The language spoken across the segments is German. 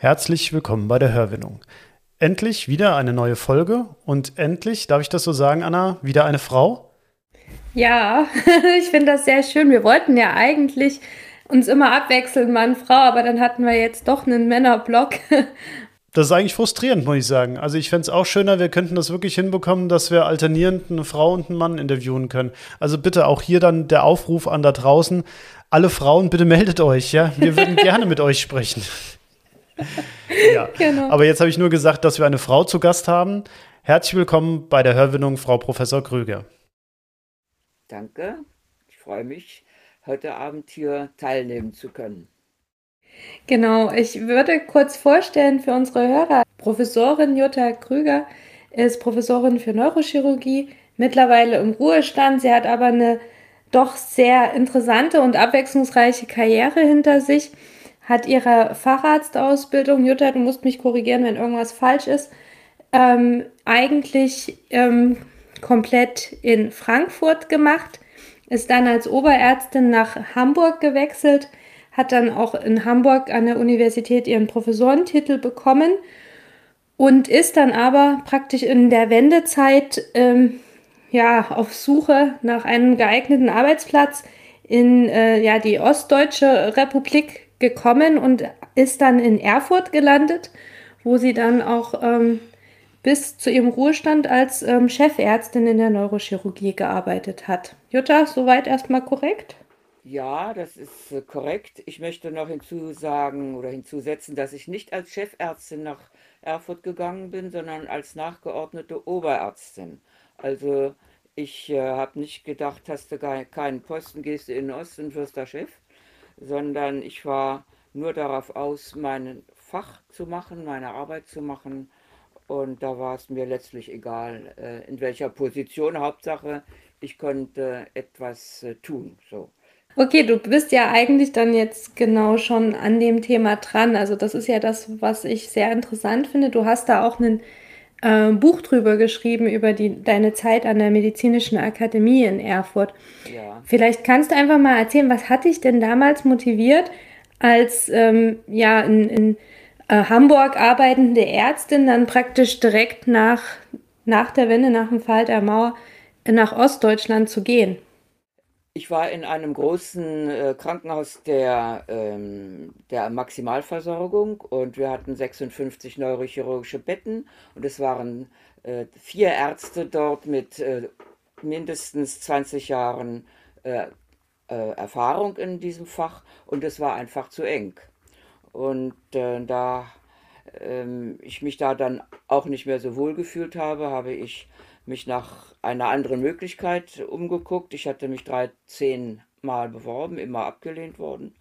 Herzlich willkommen bei der Hörwindung. Endlich wieder eine neue Folge und endlich, darf ich das so sagen, Anna, wieder eine Frau? Ja, ich finde das sehr schön. Wir wollten ja eigentlich uns immer abwechseln, Mann, Frau, aber dann hatten wir jetzt doch einen Männerblock. Das ist eigentlich frustrierend, muss ich sagen. Also ich fände es auch schöner, wir könnten das wirklich hinbekommen, dass wir alternierend eine Frau und einen Mann interviewen können. Also bitte auch hier dann der Aufruf an da draußen. Alle Frauen, bitte meldet euch, ja. Wir würden gerne mit euch sprechen. ja. Genau. Aber jetzt habe ich nur gesagt, dass wir eine Frau zu Gast haben. Herzlich willkommen bei der Hörwindung, Frau Professor Krüger. Danke. Ich freue mich, heute Abend hier teilnehmen zu können. Genau, ich würde kurz vorstellen für unsere Hörer. Professorin Jutta Krüger ist Professorin für Neurochirurgie, mittlerweile im Ruhestand. Sie hat aber eine doch sehr interessante und abwechslungsreiche Karriere hinter sich hat ihre Facharztausbildung, Jutta, du musst mich korrigieren, wenn irgendwas falsch ist, ähm, eigentlich ähm, komplett in Frankfurt gemacht, ist dann als Oberärztin nach Hamburg gewechselt, hat dann auch in Hamburg an der Universität ihren Professorentitel bekommen und ist dann aber praktisch in der Wendezeit ähm, ja, auf Suche nach einem geeigneten Arbeitsplatz in äh, ja, die Ostdeutsche Republik gekommen und ist dann in Erfurt gelandet, wo sie dann auch ähm, bis zu ihrem Ruhestand als ähm, Chefärztin in der Neurochirurgie gearbeitet hat. Jutta, soweit erstmal korrekt? Ja, das ist äh, korrekt. Ich möchte noch hinzusagen oder hinzusetzen, dass ich nicht als Chefärztin nach Erfurt gegangen bin, sondern als nachgeordnete Oberärztin. Also ich äh, habe nicht gedacht, hast du keinen Posten, gehst du in den Osten, wirst der Chef, sondern ich war nur darauf aus, mein Fach zu machen, meine Arbeit zu machen. Und da war es mir letztlich egal, äh, in welcher Position. Hauptsache, ich konnte etwas äh, tun. So. Okay, du bist ja eigentlich dann jetzt genau schon an dem Thema dran. Also das ist ja das, was ich sehr interessant finde. Du hast da auch ein äh, Buch drüber geschrieben, über die, deine Zeit an der Medizinischen Akademie in Erfurt. Ja. Vielleicht kannst du einfach mal erzählen, was hat dich denn damals motiviert, als ähm, ja, in, in äh, Hamburg arbeitende Ärztin dann praktisch direkt nach, nach der Wende, nach dem Fall der Mauer, nach Ostdeutschland zu gehen? Ich war in einem großen äh, Krankenhaus der, ähm, der Maximalversorgung und wir hatten 56 neurochirurgische Betten und es waren äh, vier Ärzte dort mit äh, mindestens 20 Jahren äh, äh, Erfahrung in diesem Fach und es war einfach zu eng. Und äh, da ähm, ich mich da dann auch nicht mehr so wohl gefühlt habe, habe ich mich nach einer anderen Möglichkeit umgeguckt. Ich hatte mich 13 Mal beworben, immer abgelehnt worden.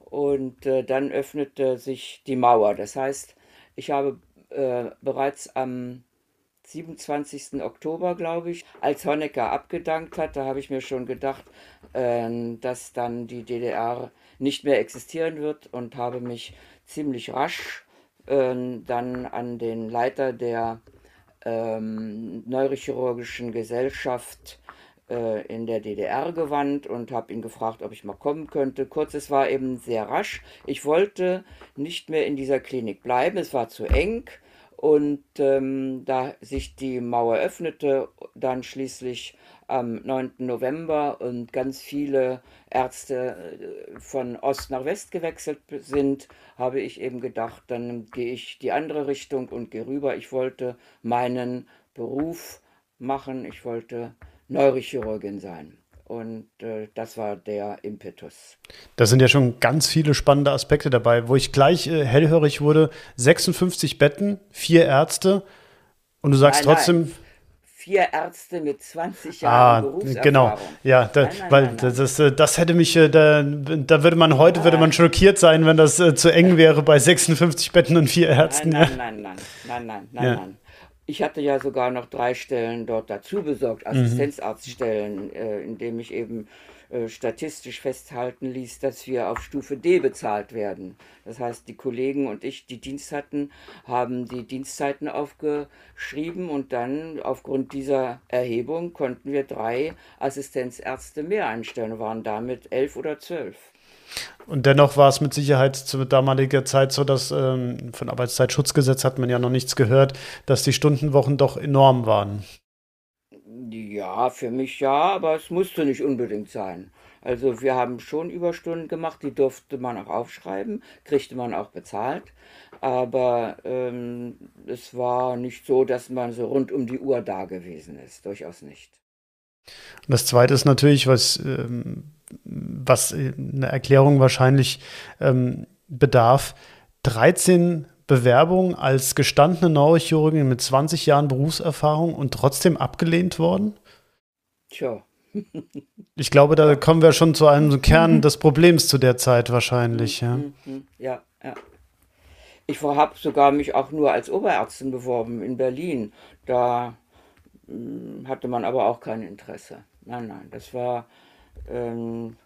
Und äh, dann öffnete sich die Mauer. Das heißt, ich habe äh, bereits am 27. Oktober, glaube ich, als Honecker abgedankt hat, da habe ich mir schon gedacht, äh, dass dann die DDR nicht mehr existieren wird und habe mich ziemlich rasch dann an den Leiter der ähm, neurochirurgischen Gesellschaft äh, in der DDR gewandt und habe ihn gefragt, ob ich mal kommen könnte. Kurz, es war eben sehr rasch. Ich wollte nicht mehr in dieser Klinik bleiben, es war zu eng. Und ähm, da sich die Mauer öffnete, dann schließlich am 9. November und ganz viele Ärzte äh, von Ost nach West gewechselt sind, habe ich eben gedacht, dann gehe ich die andere Richtung und gehe rüber. Ich wollte meinen Beruf machen, ich wollte Neurochirurgin sein. Und äh, das war der Impetus. Da sind ja schon ganz viele spannende Aspekte dabei, wo ich gleich äh, hellhörig wurde. 56 Betten, vier Ärzte und du sagst nein, trotzdem. Nein. Vier Ärzte mit 20 Jahren ah, Berufserfahrung. Genau, ja, da, nein, nein, weil nein, das, das, äh, das, hätte mich, äh, da, da würde man heute, ja. würde man schockiert sein, wenn das äh, zu eng wäre bei 56 Betten und vier Ärzten. Nein, nein, nein, nein, nein, nein, ja. nein. Ich hatte ja sogar noch drei Stellen dort dazu besorgt, mhm. Assistenzarztstellen, mhm. äh, in dem ich eben äh, statistisch festhalten ließ, dass wir auf Stufe D bezahlt werden. Das heißt, die Kollegen und ich, die Dienst hatten, haben die Dienstzeiten aufgeschrieben und dann aufgrund dieser Erhebung konnten wir drei Assistenzärzte mehr einstellen, waren damit elf oder zwölf. Und dennoch war es mit Sicherheit zu damaliger Zeit so, dass ähm, von Arbeitszeitschutzgesetz hat man ja noch nichts gehört, dass die Stundenwochen doch enorm waren. Ja, für mich ja, aber es musste nicht unbedingt sein. Also wir haben schon Überstunden gemacht, die durfte man auch aufschreiben, kriegte man auch bezahlt. Aber ähm, es war nicht so, dass man so rund um die Uhr da gewesen ist, durchaus nicht. Das Zweite ist natürlich, was, ähm, was eine Erklärung wahrscheinlich ähm, bedarf. 13 Bewerbung als gestandene Neurochirurgin mit 20 Jahren Berufserfahrung und trotzdem abgelehnt worden? Tja. ich glaube, da kommen wir schon zu einem Kern des Problems zu der Zeit wahrscheinlich. Ja, mhm, mhm, ja. ja. Ich habe sogar mich auch nur als Oberärztin beworben in Berlin. Da hm, hatte man aber auch kein Interesse. Nein, nein, das war ähm,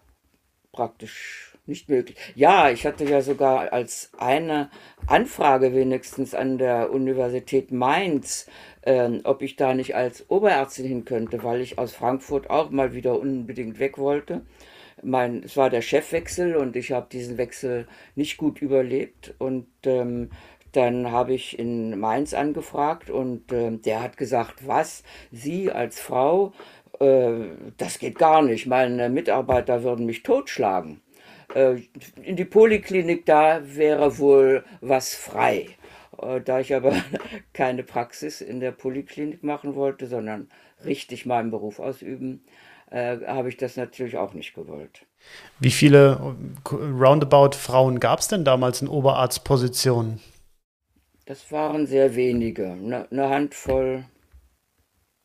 praktisch nicht möglich. Ja, ich hatte ja sogar als eine Anfrage wenigstens an der Universität Mainz, äh, ob ich da nicht als Oberärztin hin könnte, weil ich aus Frankfurt auch mal wieder unbedingt weg wollte. Mein, es war der Chefwechsel und ich habe diesen Wechsel nicht gut überlebt und ähm, dann habe ich in Mainz angefragt und äh, der hat gesagt, was, Sie als Frau, äh, das geht gar nicht, meine Mitarbeiter würden mich totschlagen. Äh, in die Poliklinik, da wäre wohl was frei. Äh, da ich aber keine Praxis in der Poliklinik machen wollte, sondern richtig meinen Beruf ausüben, äh, habe ich das natürlich auch nicht gewollt. Wie viele Roundabout Frauen gab es denn damals in Oberarztpositionen? Das waren sehr wenige, eine, eine Handvoll,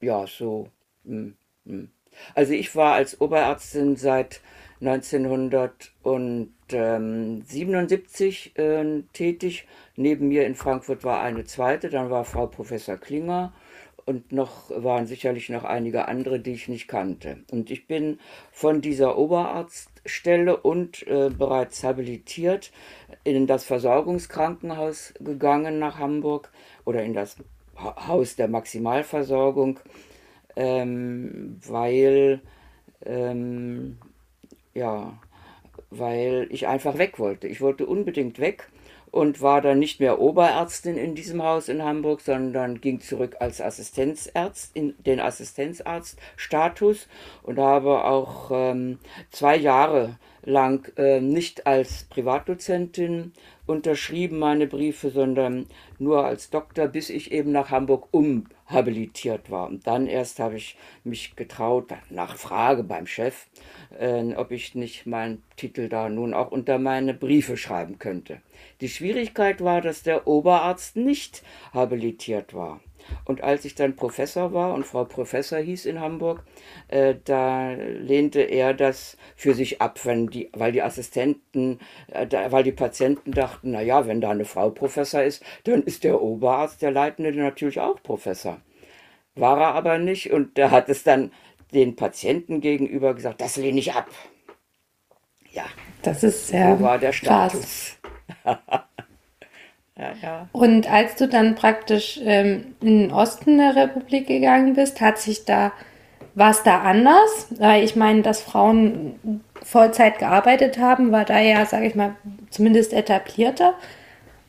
ja, so. Hm, hm. Also ich war als Oberärztin seit 1977 äh, tätig. Neben mir in Frankfurt war eine zweite, dann war Frau Professor Klinger und noch waren sicherlich noch einige andere, die ich nicht kannte. Und ich bin von dieser Oberarztstelle und äh, bereits habilitiert in das Versorgungskrankenhaus gegangen nach Hamburg oder in das Haus der Maximalversorgung, ähm, weil ähm, ja, weil ich einfach weg wollte. Ich wollte unbedingt weg und war dann nicht mehr Oberärztin in diesem Haus in Hamburg, sondern ging zurück als Assistenzärzt in den Assistenzarztstatus und habe auch ähm, zwei Jahre lang äh, nicht als Privatdozentin unterschrieben meine Briefe, sondern nur als Doktor, bis ich eben nach Hamburg umhabilitiert war. Und dann erst habe ich mich getraut, nach Frage beim Chef, äh, ob ich nicht meinen Titel da nun auch unter meine Briefe schreiben könnte. Die Schwierigkeit war, dass der Oberarzt nicht habilitiert war. Und als ich dann Professor war und Frau Professor hieß in Hamburg, äh, da lehnte er das für sich ab, wenn die, weil die Assistenten, äh, da, weil die Patienten dachten, na ja, wenn da eine Frau Professor ist, dann ist der Oberarzt, der Leitende, natürlich auch Professor. War er aber nicht und er hat es dann den Patienten gegenüber gesagt, das lehne ich ab. Ja. Das ist sehr. So war der Status. ja, ja. Und als du dann praktisch ähm, in den Osten der Republik gegangen bist, hat sich da, war es da anders? Weil ich meine, dass Frauen Vollzeit gearbeitet haben, war da ja, sage ich mal, zumindest etablierter.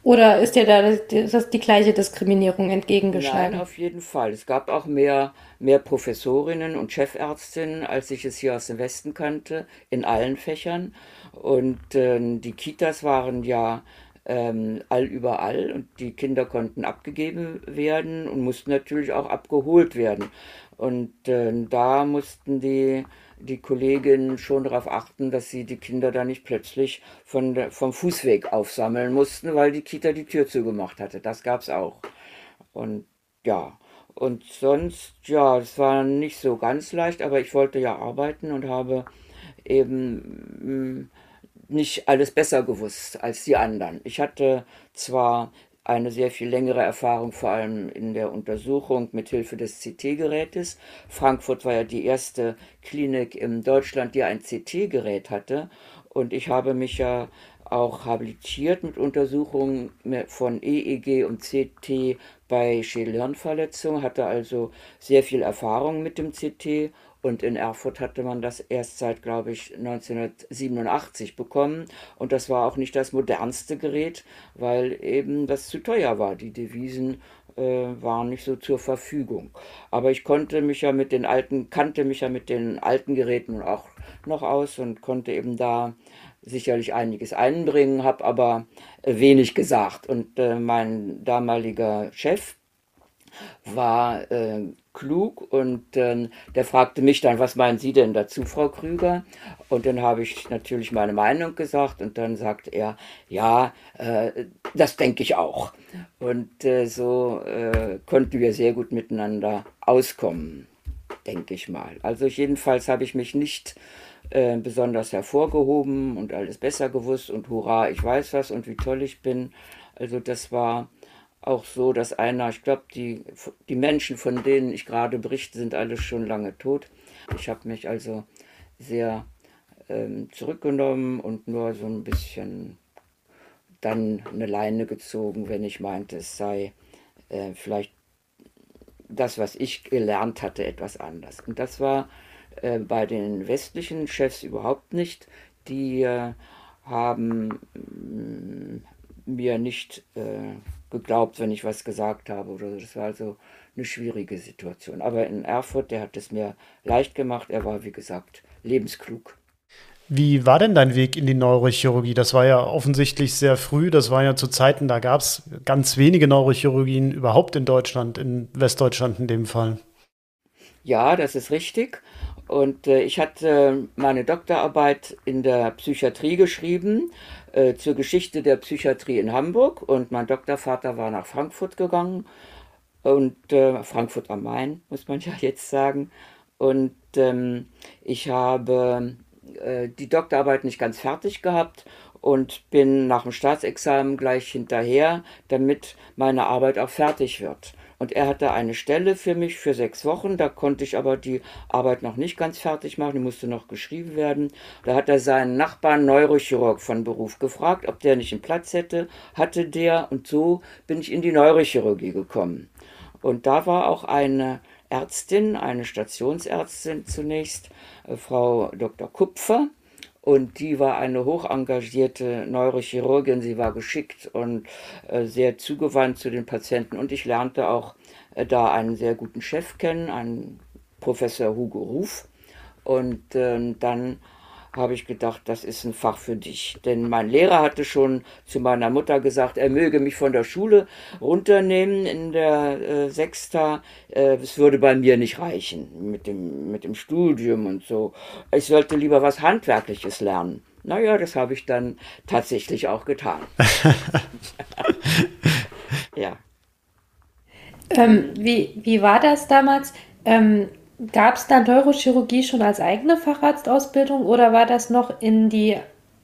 Oder ist dir da das, das die gleiche Diskriminierung entgegengeschlagen? Nein, auf jeden Fall. Es gab auch mehr, mehr Professorinnen und Chefärztinnen, als ich es hier aus dem Westen kannte, in allen Fächern. Und äh, die Kitas waren ja ähm, allüberall und die Kinder konnten abgegeben werden und mussten natürlich auch abgeholt werden. Und äh, da mussten die die Kolleginnen schon darauf achten, dass sie die Kinder da nicht plötzlich von vom Fußweg aufsammeln mussten, weil die Kita die Tür zugemacht hatte. Das gab es auch. Und ja, Und sonst, ja, es war nicht so ganz leicht, aber ich wollte ja arbeiten und habe eben mm, nicht alles besser gewusst als die anderen. Ich hatte zwar eine sehr viel längere Erfahrung, vor allem in der Untersuchung mit Hilfe des CT-Gerätes. Frankfurt war ja die erste Klinik in Deutschland, die ein CT-Gerät hatte. Und ich habe mich ja auch habilitiert mit Untersuchungen von EEG und CT bei Schädelhirnverletzungen, hatte also sehr viel Erfahrung mit dem CT und in Erfurt hatte man das erst seit, glaube ich, 1987 bekommen. Und das war auch nicht das modernste Gerät, weil eben das zu teuer war. Die Devisen äh, waren nicht so zur Verfügung. Aber ich konnte mich ja mit den alten, kannte mich ja mit den alten Geräten auch noch aus und konnte eben da sicherlich einiges einbringen, habe aber wenig gesagt. Und äh, mein damaliger Chef, war äh, klug und äh, der fragte mich dann, was meinen Sie denn dazu, Frau Krüger? Und dann habe ich natürlich meine Meinung gesagt und dann sagt er, ja, äh, das denke ich auch. Und äh, so äh, konnten wir sehr gut miteinander auskommen, denke ich mal. Also jedenfalls habe ich mich nicht äh, besonders hervorgehoben und alles besser gewusst und hurra, ich weiß was und wie toll ich bin. Also das war auch so, dass einer, ich glaube, die, die Menschen, von denen ich gerade berichte, sind alle schon lange tot. Ich habe mich also sehr ähm, zurückgenommen und nur so ein bisschen dann eine Leine gezogen, wenn ich meinte, es sei äh, vielleicht das, was ich gelernt hatte, etwas anders. Und das war äh, bei den westlichen Chefs überhaupt nicht. Die äh, haben mm, mir nicht äh, geglaubt, wenn ich was gesagt habe oder so. Das war also eine schwierige Situation. Aber in Erfurt, der hat es mir leicht gemacht. Er war, wie gesagt, lebensklug. Wie war denn dein Weg in die Neurochirurgie? Das war ja offensichtlich sehr früh. Das war ja zu Zeiten, da gab es ganz wenige Neurochirurgien überhaupt in Deutschland, in Westdeutschland in dem Fall. Ja, das ist richtig. Und äh, ich hatte meine Doktorarbeit in der Psychiatrie geschrieben äh, zur Geschichte der Psychiatrie in Hamburg und mein Doktorvater war nach Frankfurt gegangen und äh, Frankfurt am Main, muss man ja jetzt sagen. Und ähm, ich habe äh, die Doktorarbeit nicht ganz fertig gehabt und bin nach dem Staatsexamen gleich hinterher, damit meine Arbeit auch fertig wird. Und er hatte eine Stelle für mich für sechs Wochen. Da konnte ich aber die Arbeit noch nicht ganz fertig machen. Die musste noch geschrieben werden. Da hat er seinen Nachbarn Neurochirurg von Beruf gefragt, ob der nicht einen Platz hätte. Hatte der. Und so bin ich in die Neurochirurgie gekommen. Und da war auch eine Ärztin, eine Stationsärztin zunächst, äh, Frau Dr. Kupfer. Und die war eine hoch engagierte Neurochirurgin. Sie war geschickt und äh, sehr zugewandt zu den Patienten. Und ich lernte auch äh, da einen sehr guten Chef kennen, einen Professor Hugo Ruf. Und äh, dann habe ich gedacht, das ist ein Fach für dich. Denn mein Lehrer hatte schon zu meiner Mutter gesagt, er möge mich von der Schule runternehmen in der äh, Sechster. Äh, es würde bei mir nicht reichen mit dem, mit dem Studium und so. Ich sollte lieber was Handwerkliches lernen. Naja, das habe ich dann tatsächlich auch getan. ja. Ähm, wie, wie war das damals? Ähm, Gab es da Neurochirurgie schon als eigene Facharztausbildung oder war das noch in die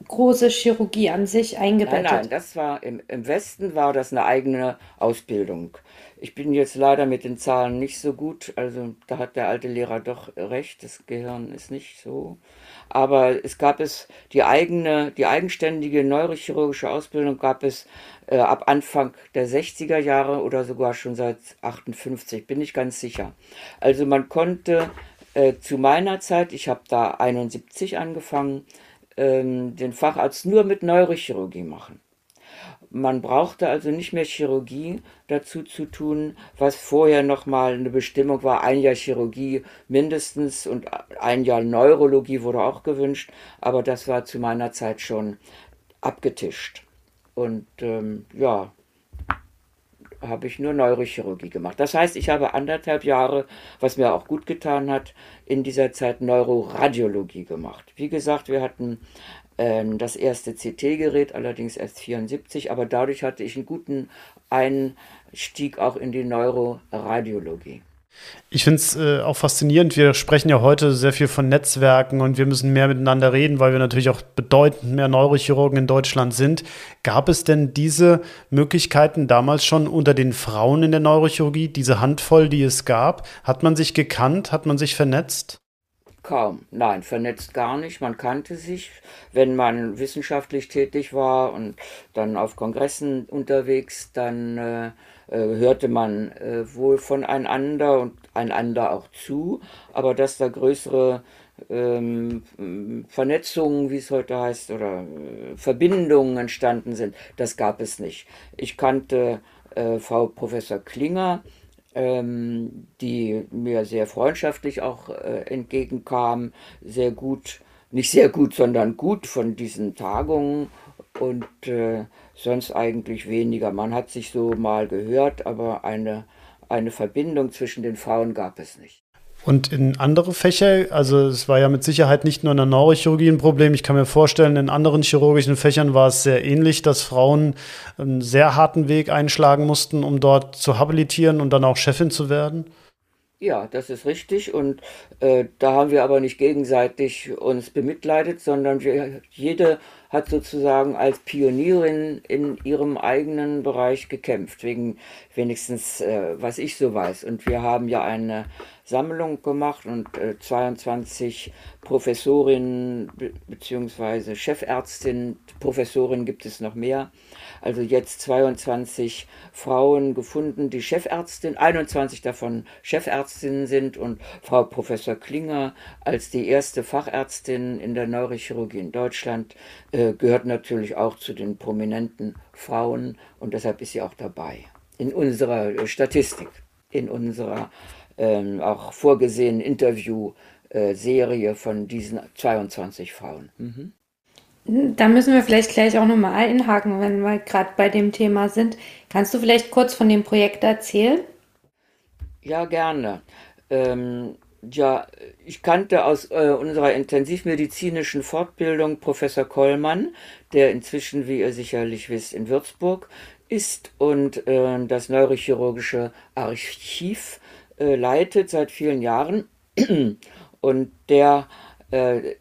große Chirurgie an sich eingebettet? Nein, nein, das war im, im Westen war das eine eigene Ausbildung. Ich bin jetzt leider mit den Zahlen nicht so gut, also da hat der alte Lehrer doch recht, das Gehirn ist nicht so. Aber es gab es die eigene, die eigenständige neurochirurgische Ausbildung gab es äh, ab Anfang der 60er Jahre oder sogar schon seit 58, bin ich ganz sicher. Also man konnte äh, zu meiner Zeit, ich habe da 71 angefangen, ähm, den Facharzt nur mit Neurochirurgie machen. Man brauchte also nicht mehr Chirurgie dazu zu tun, was vorher nochmal eine Bestimmung war. Ein Jahr Chirurgie mindestens und ein Jahr Neurologie wurde auch gewünscht, aber das war zu meiner Zeit schon abgetischt. Und ähm, ja, habe ich nur Neurochirurgie gemacht. Das heißt, ich habe anderthalb Jahre, was mir auch gut getan hat, in dieser Zeit Neuroradiologie gemacht. Wie gesagt, wir hatten ähm, das erste CT-Gerät, allerdings erst 74, aber dadurch hatte ich einen guten Einstieg auch in die Neuroradiologie. Ich finde es äh, auch faszinierend. Wir sprechen ja heute sehr viel von Netzwerken und wir müssen mehr miteinander reden, weil wir natürlich auch bedeutend mehr Neurochirurgen in Deutschland sind. Gab es denn diese Möglichkeiten damals schon unter den Frauen in der Neurochirurgie, diese Handvoll, die es gab? Hat man sich gekannt? Hat man sich vernetzt? Kaum. Nein, vernetzt gar nicht. Man kannte sich, wenn man wissenschaftlich tätig war und dann auf Kongressen unterwegs, dann äh, hörte man äh, wohl voneinander und einander auch zu. Aber dass da größere ähm, Vernetzungen, wie es heute heißt, oder äh, Verbindungen entstanden sind, das gab es nicht. Ich kannte äh, Frau Professor Klinger, ähm, die mir sehr freundschaftlich auch äh, entgegenkam, sehr gut, nicht sehr gut, sondern gut von diesen Tagungen und äh, sonst eigentlich weniger. Man hat sich so mal gehört, aber eine, eine Verbindung zwischen den Frauen gab es nicht. Und in andere Fächer, also es war ja mit Sicherheit nicht nur in der Neurochirurgie ein Problem. Ich kann mir vorstellen, in anderen chirurgischen Fächern war es sehr ähnlich, dass Frauen einen sehr harten Weg einschlagen mussten, um dort zu habilitieren und dann auch Chefin zu werden. Ja, das ist richtig. Und äh, da haben wir aber nicht gegenseitig uns bemitleidet, sondern wir, jede hat sozusagen als Pionierin in ihrem eigenen Bereich gekämpft, wegen wenigstens, äh, was ich so weiß. Und wir haben ja eine Sammlung gemacht und äh, 22 Professorinnen bzw. Chefärztinnen, Professorinnen gibt es noch mehr. Also jetzt 22 Frauen gefunden, die Chefärztin, 21 davon Chefärztinnen sind und Frau Professor Klinger als die erste Fachärztin in der Neurochirurgie in Deutschland äh, gehört natürlich auch zu den prominenten Frauen und deshalb ist sie auch dabei in unserer äh, Statistik, in unserer ähm, auch vorgesehenen Interviewserie von diesen 22 Frauen. Mhm. Da müssen wir vielleicht gleich auch nochmal einhaken, wenn wir gerade bei dem Thema sind. Kannst du vielleicht kurz von dem Projekt erzählen? Ja, gerne. Ähm, ja, ich kannte aus äh, unserer intensivmedizinischen Fortbildung Professor Kollmann, der inzwischen, wie ihr sicherlich wisst, in Würzburg ist und äh, das neurochirurgische Archiv äh, leitet seit vielen Jahren. Und der äh,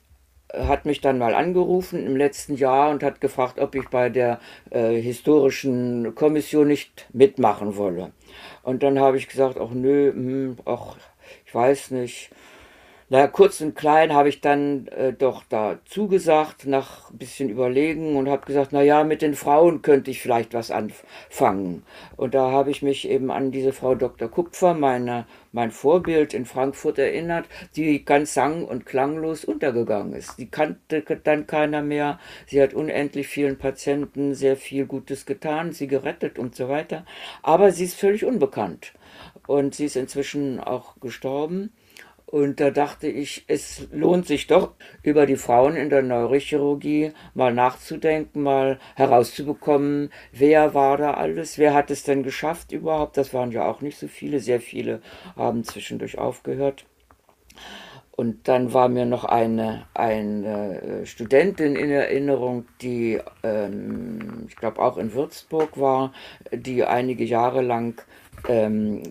hat mich dann mal angerufen im letzten Jahr und hat gefragt, ob ich bei der äh, historischen Kommission nicht mitmachen wolle. Und dann habe ich gesagt, ach nö, hm, ach, ich weiß nicht. Na, kurz und klein habe ich dann äh, doch da zugesagt, nach ein bisschen überlegen und habe gesagt, na ja, mit den Frauen könnte ich vielleicht was anfangen. Und da habe ich mich eben an diese Frau Dr. Kupfer, meine, mein Vorbild in Frankfurt erinnert, die ganz sang- und klanglos untergegangen ist. Die kannte dann keiner mehr. Sie hat unendlich vielen Patienten sehr viel Gutes getan, sie gerettet und so weiter. Aber sie ist völlig unbekannt. Und sie ist inzwischen auch gestorben. Und da dachte ich, es lohnt sich doch, über die Frauen in der Neurochirurgie mal nachzudenken, mal herauszubekommen, wer war da alles, wer hat es denn geschafft überhaupt. Das waren ja auch nicht so viele, sehr viele haben zwischendurch aufgehört. Und dann war mir noch eine, eine äh, Studentin in Erinnerung, die, ähm, ich glaube, auch in Würzburg war, die einige Jahre lang ähm,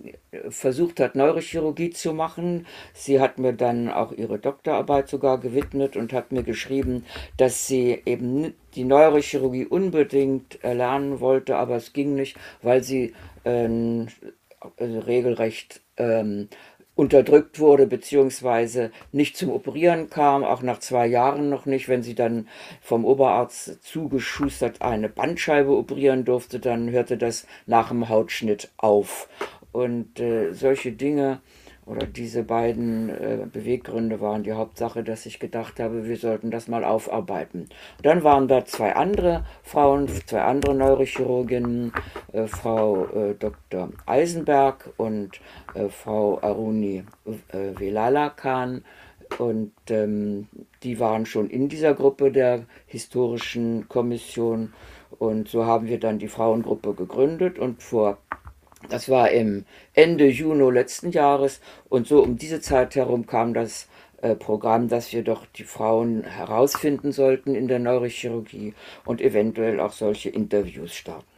versucht hat, Neurochirurgie zu machen. Sie hat mir dann auch ihre Doktorarbeit sogar gewidmet und hat mir geschrieben, dass sie eben die Neurochirurgie unbedingt erlernen wollte, aber es ging nicht, weil sie äh, regelrecht ähm, unterdrückt wurde, beziehungsweise nicht zum Operieren kam, auch nach zwei Jahren noch nicht. Wenn sie dann vom Oberarzt zugeschustert eine Bandscheibe operieren durfte, dann hörte das nach dem Hautschnitt auf. Und äh, solche Dinge oder diese beiden äh, Beweggründe waren die Hauptsache, dass ich gedacht habe, wir sollten das mal aufarbeiten. Dann waren da zwei andere Frauen, zwei andere Neurochirurginnen, äh, Frau äh, Dr. Eisenberg und äh, Frau Aruni äh, Velala Khan. Und ähm, die waren schon in dieser Gruppe der historischen Kommission. Und so haben wir dann die Frauengruppe gegründet und vor das war im Ende Juni letzten Jahres und so um diese Zeit herum kam das äh, Programm, dass wir doch die Frauen herausfinden sollten in der Neurochirurgie und eventuell auch solche Interviews starten.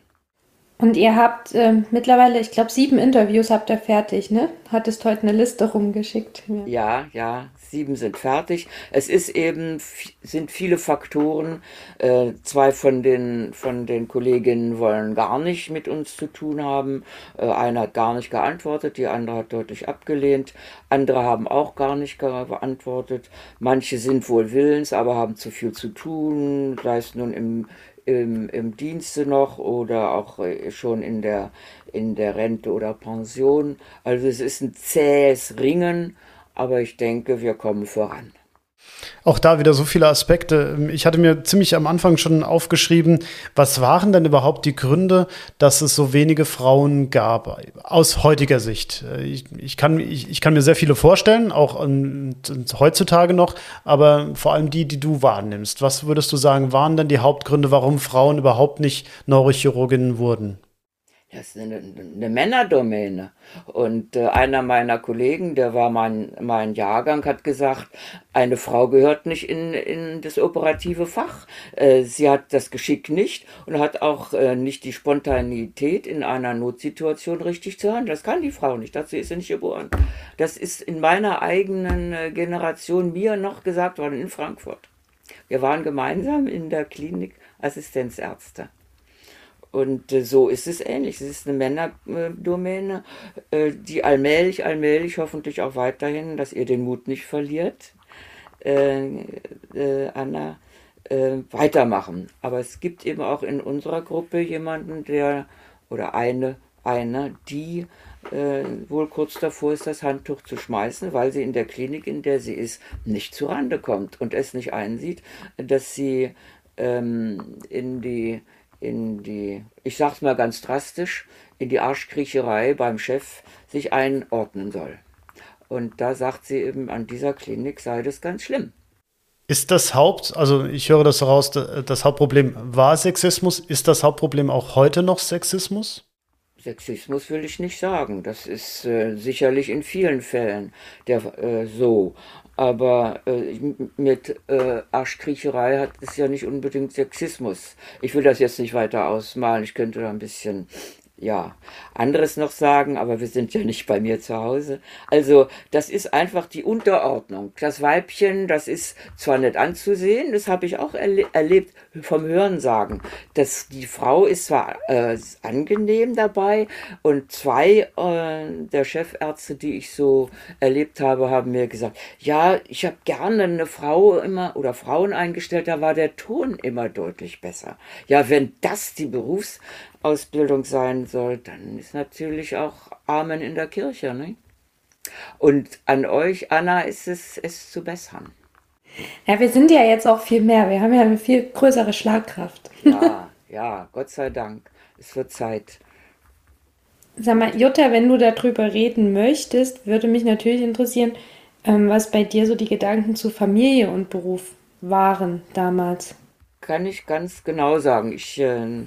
Und ihr habt äh, mittlerweile, ich glaube, sieben Interviews habt ihr fertig, ne? Hattest heute eine Liste rumgeschickt. Ja, ja, ja sieben sind fertig. Es ist eben, sind viele Faktoren. Äh, zwei von den, von den Kolleginnen wollen gar nicht mit uns zu tun haben. Äh, eine hat gar nicht geantwortet, die andere hat deutlich abgelehnt. Andere haben auch gar nicht geantwortet. Manche sind wohl willens, aber haben zu viel zu tun, sei es nun im im, im Dienste noch oder auch äh, schon in der, in der Rente oder Pension. Also es ist ein zähes Ringen, aber ich denke, wir kommen voran. Auch da wieder so viele Aspekte. Ich hatte mir ziemlich am Anfang schon aufgeschrieben, was waren denn überhaupt die Gründe, dass es so wenige Frauen gab, aus heutiger Sicht? Ich, ich kann, ich, ich, kann mir sehr viele vorstellen, auch um, heutzutage noch, aber vor allem die, die du wahrnimmst. Was würdest du sagen, waren denn die Hauptgründe, warum Frauen überhaupt nicht Neurochirurginnen wurden? Das ist eine, eine Männerdomäne. Und äh, einer meiner Kollegen, der war mein, mein Jahrgang, hat gesagt, eine Frau gehört nicht in, in das operative Fach. Äh, sie hat das Geschick nicht und hat auch äh, nicht die Spontanität, in einer Notsituation richtig zu handeln. Das kann die Frau nicht. Dazu ist sie nicht geboren. Das ist in meiner eigenen äh, Generation mir noch gesagt worden in Frankfurt. Wir waren gemeinsam in der Klinik Assistenzärzte. Und äh, so ist es ähnlich. Es ist eine Männerdomäne, äh, die allmählich, allmählich hoffentlich auch weiterhin, dass ihr den Mut nicht verliert, äh, äh Anna, äh, weitermachen. Aber es gibt eben auch in unserer Gruppe jemanden, der oder eine, eine, die äh, wohl kurz davor ist, das Handtuch zu schmeißen, weil sie in der Klinik, in der sie ist, nicht zurande kommt und es nicht einsieht, dass sie ähm, in die in die, ich sag's mal ganz drastisch, in die Arschkriecherei beim Chef sich einordnen soll. Und da sagt sie eben, an dieser Klinik sei das ganz schlimm. Ist das Haupt, also ich höre das heraus, das Hauptproblem war Sexismus. Ist das Hauptproblem auch heute noch Sexismus? Sexismus will ich nicht sagen. Das ist äh, sicherlich in vielen Fällen der, äh, so. Aber äh, mit äh, Arschkriecherei hat es ja nicht unbedingt Sexismus. Ich will das jetzt nicht weiter ausmalen. Ich könnte da ein bisschen ja, anderes noch sagen, aber wir sind ja nicht bei mir zu Hause. Also, das ist einfach die Unterordnung. Das Weibchen, das ist zwar nicht anzusehen, das habe ich auch erle erlebt vom Hörensagen. Das, die Frau ist zwar äh, angenehm dabei und zwei äh, der Chefärzte, die ich so erlebt habe, haben mir gesagt, ja, ich habe gerne eine Frau immer oder Frauen eingestellt, da war der Ton immer deutlich besser. Ja, wenn das die Berufs Ausbildung sein soll, dann ist natürlich auch Amen in der Kirche. Ne? Und an euch, Anna, ist es, es zu bessern. Ja, wir sind ja jetzt auch viel mehr. Wir haben ja eine viel größere Schlagkraft. Ja, ja, Gott sei Dank. Es wird Zeit. Sag mal, Jutta, wenn du darüber reden möchtest, würde mich natürlich interessieren, ähm, was bei dir so die Gedanken zu Familie und Beruf waren damals. Kann ich ganz genau sagen. Ich äh, äh,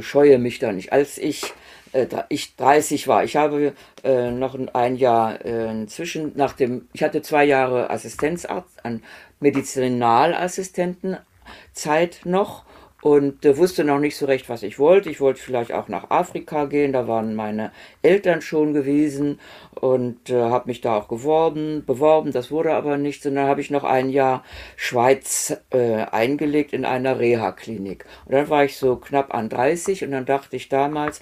scheue mich da nicht. Als ich, äh, ich 30 war, ich habe äh, noch ein Jahr äh, zwischen, nach dem, ich hatte zwei Jahre Assistenzarzt an Medizinalassistentenzeit noch und äh, wusste noch nicht so recht, was ich wollte. Ich wollte vielleicht auch nach Afrika gehen, da waren meine Eltern schon gewesen und äh, habe mich da auch geworben, beworben, das wurde aber nichts und dann habe ich noch ein Jahr Schweiz äh, eingelegt in einer Reha-Klinik. Und dann war ich so knapp an 30 und dann dachte ich damals,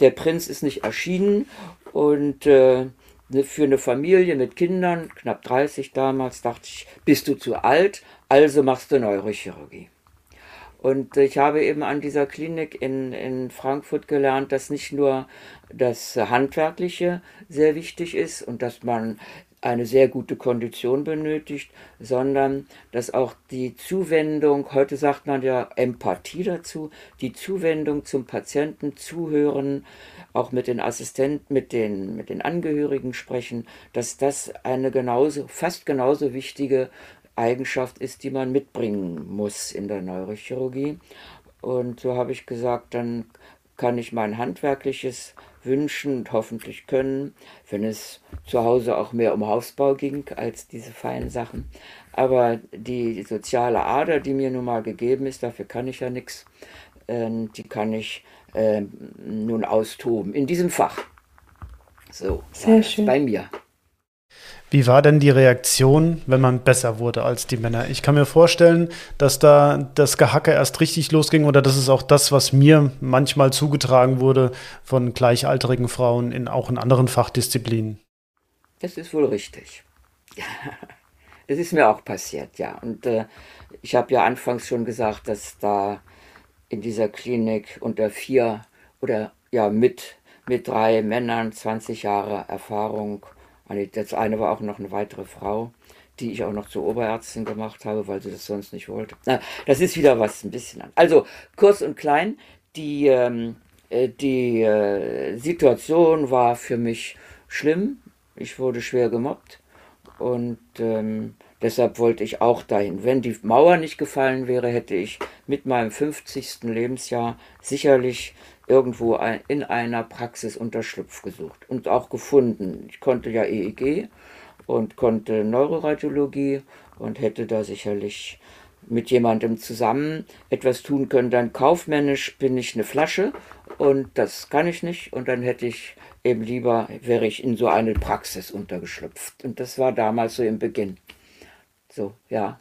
der Prinz ist nicht erschienen und äh, ne, für eine Familie mit Kindern, knapp 30 damals, dachte ich, bist du zu alt, also machst du Neurochirurgie. Und ich habe eben an dieser Klinik in, in Frankfurt gelernt, dass nicht nur das Handwerkliche sehr wichtig ist und dass man eine sehr gute Kondition benötigt, sondern dass auch die Zuwendung, heute sagt man ja Empathie dazu, die Zuwendung zum Patienten, zuhören, auch mit den Assistenten, mit den, mit den Angehörigen sprechen, dass das eine genauso, fast genauso wichtige Eigenschaft ist, die man mitbringen muss in der Neurochirurgie. Und so habe ich gesagt, dann kann ich mein handwerkliches wünschen und hoffentlich können, wenn es zu Hause auch mehr um Hausbau ging als diese feinen Sachen. Aber die soziale Ader, die mir nun mal gegeben ist, dafür kann ich ja nichts, äh, die kann ich äh, nun austoben in diesem Fach. So, Sehr schön. bei mir. Wie war denn die Reaktion, wenn man besser wurde als die Männer? Ich kann mir vorstellen, dass da das Gehacke erst richtig losging oder das ist auch das, was mir manchmal zugetragen wurde von gleichaltrigen Frauen in auch in anderen Fachdisziplinen. Das ist wohl richtig. Das ist mir auch passiert, ja. Und äh, ich habe ja anfangs schon gesagt, dass da in dieser Klinik unter vier oder ja mit, mit drei Männern 20 Jahre Erfahrung das eine war auch noch eine weitere Frau, die ich auch noch zur Oberärztin gemacht habe, weil sie das sonst nicht wollte. Na, das ist wieder was ein bisschen an. Also kurz und klein, die, ähm, äh, die äh, Situation war für mich schlimm. Ich wurde schwer gemobbt und ähm, deshalb wollte ich auch dahin. Wenn die Mauer nicht gefallen wäre, hätte ich mit meinem 50. Lebensjahr sicherlich irgendwo in einer Praxis Unterschlupf gesucht und auch gefunden. Ich konnte ja EEG und konnte Neuroradiologie und hätte da sicherlich mit jemandem zusammen etwas tun können. Dann kaufmännisch bin ich eine Flasche und das kann ich nicht und dann hätte ich eben lieber, wäre ich in so eine Praxis untergeschlüpft. Und das war damals so im Beginn. So, ja.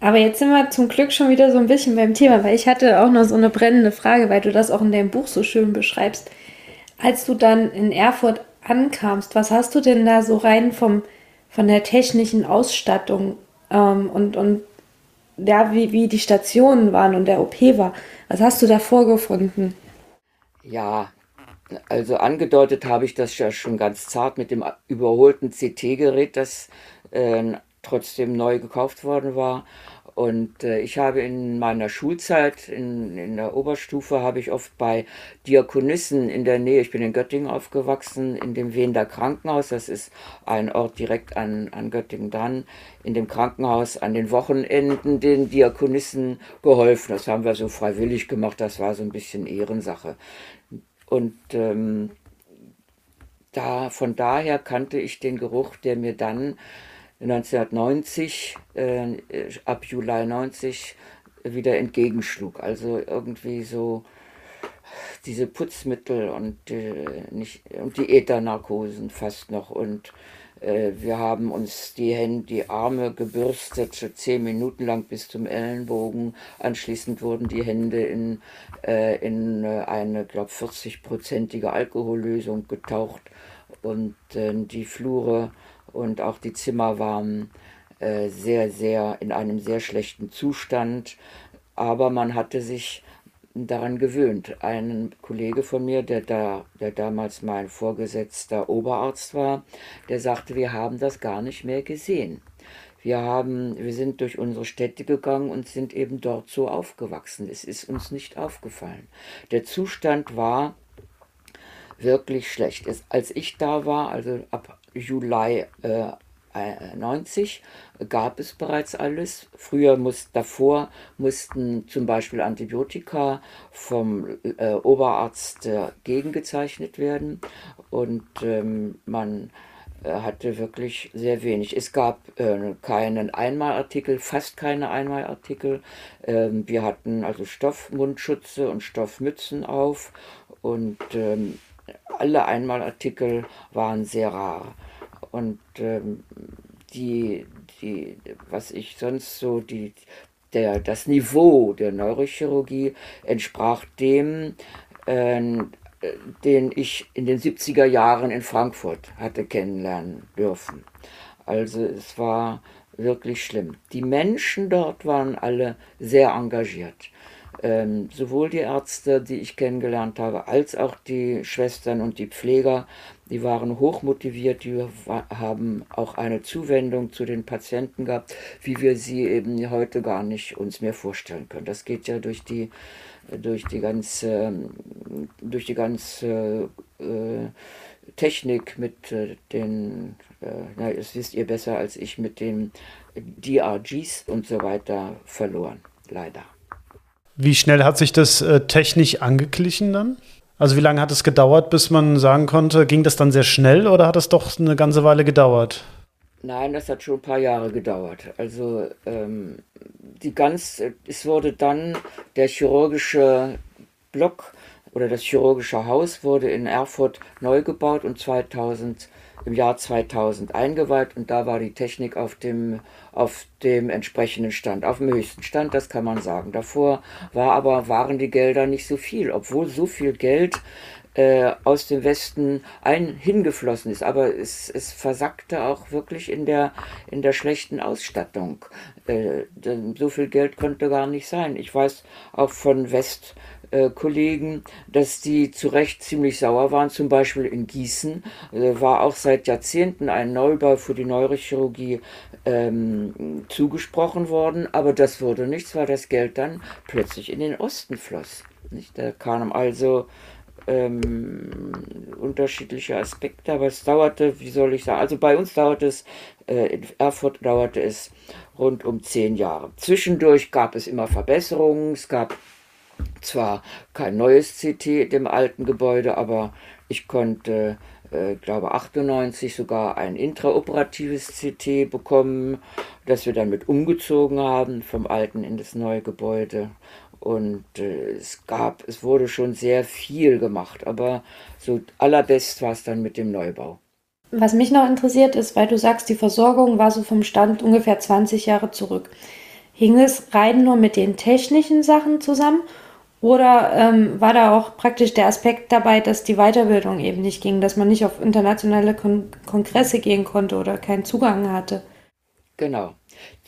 Aber jetzt sind wir zum Glück schon wieder so ein bisschen beim Thema, weil ich hatte auch noch so eine brennende Frage, weil du das auch in deinem Buch so schön beschreibst. Als du dann in Erfurt ankamst, was hast du denn da so rein vom, von der technischen Ausstattung ähm, und, und ja, wie, wie die Stationen waren und der OP war? Was hast du da vorgefunden? Ja, also angedeutet habe ich das ja schon ganz zart mit dem überholten CT-Gerät, das äh, trotzdem neu gekauft worden war. Und äh, ich habe in meiner Schulzeit, in, in der Oberstufe, habe ich oft bei Diakonissen in der Nähe, ich bin in Göttingen aufgewachsen, in dem Wiener Krankenhaus, das ist ein Ort direkt an, an Göttingen dran, in dem Krankenhaus an den Wochenenden den Diakonissen geholfen. Das haben wir so freiwillig gemacht, das war so ein bisschen Ehrensache. Und ähm, da, von daher kannte ich den Geruch, der mir dann 1990, äh, ab Juli 90, wieder entgegenschlug. Also irgendwie so diese Putzmittel und, äh, nicht, und die Ethernarkosen fast noch. Und äh, wir haben uns die Hände, die Arme gebürstet, zehn Minuten lang bis zum Ellenbogen. Anschließend wurden die Hände in, äh, in äh, eine, glaube 40-prozentige Alkohollösung getaucht und äh, die Flure und auch die Zimmer waren äh, sehr, sehr in einem sehr schlechten Zustand. Aber man hatte sich daran gewöhnt. Ein Kollege von mir, der, da, der damals mein vorgesetzter Oberarzt war, der sagte, wir haben das gar nicht mehr gesehen. Wir, haben, wir sind durch unsere Städte gegangen und sind eben dort so aufgewachsen. Es ist uns nicht aufgefallen. Der Zustand war wirklich schlecht. Es, als ich da war, also ab Juli äh, 90 gab es bereits alles. Früher muss, davor mussten zum Beispiel Antibiotika vom äh, Oberarzt äh, gegengezeichnet werden und ähm, man äh, hatte wirklich sehr wenig. Es gab äh, keinen Einmalartikel, fast keine Einmalartikel. Ähm, wir hatten also Stoffmundschutze und Stoffmützen auf und ähm, alle Einmalartikel waren sehr rar. Und ähm, die, die, was ich sonst so, die, der, das Niveau der Neurochirurgie entsprach dem, äh, den ich in den 70er Jahren in Frankfurt hatte kennenlernen dürfen. Also es war wirklich schlimm. Die Menschen dort waren alle sehr engagiert ähm, sowohl die Ärzte, die ich kennengelernt habe, als auch die Schwestern und die Pfleger, die waren hochmotiviert, die haben auch eine Zuwendung zu den Patienten gehabt, wie wir sie eben heute gar nicht uns mehr vorstellen können. Das geht ja durch die durch die ganze durch die ganze äh, Technik mit äh, den, äh, na, das wisst ihr besser als ich, mit den DRGs und so weiter verloren, leider. Wie schnell hat sich das äh, technisch angeglichen dann? Also wie lange hat es gedauert, bis man sagen konnte, ging das dann sehr schnell oder hat es doch eine ganze Weile gedauert? Nein, das hat schon ein paar Jahre gedauert. Also ähm, die ganz, es wurde dann der chirurgische Block oder das chirurgische Haus wurde in Erfurt neu gebaut und 2000 im Jahr 2000 eingeweiht und da war die Technik auf dem, auf dem entsprechenden Stand, auf dem höchsten Stand, das kann man sagen. Davor war aber, waren die Gelder nicht so viel, obwohl so viel Geld äh, aus dem Westen ein hingeflossen ist. Aber es, es versackte auch wirklich in der, in der schlechten Ausstattung. Äh, so viel Geld konnte gar nicht sein. Ich weiß auch von West, äh, Kollegen, dass die zu Recht ziemlich sauer waren. Zum Beispiel in Gießen äh, war auch seit Jahrzehnten ein Neubau für die Neurochirurgie ähm, zugesprochen worden, aber das wurde nichts, weil das Geld dann plötzlich in den Osten floss. Nicht? Da kamen also ähm, unterschiedliche Aspekte, aber es dauerte, wie soll ich sagen, also bei uns dauerte es, äh, in Erfurt dauerte es rund um zehn Jahre. Zwischendurch gab es immer Verbesserungen, es gab zwar kein neues CT dem alten Gebäude, aber ich konnte, äh, glaube 98 sogar ein intraoperatives CT bekommen, das wir dann mit umgezogen haben vom alten in das neue Gebäude. Und äh, es gab, es wurde schon sehr viel gemacht, aber so allerbest war es dann mit dem Neubau. Was mich noch interessiert ist, weil du sagst, die Versorgung war so vom Stand ungefähr 20 Jahre zurück. Hing es rein nur mit den technischen Sachen zusammen oder ähm, war da auch praktisch der Aspekt dabei, dass die Weiterbildung eben nicht ging, dass man nicht auf internationale Kon Kongresse gehen konnte oder keinen Zugang hatte? Genau.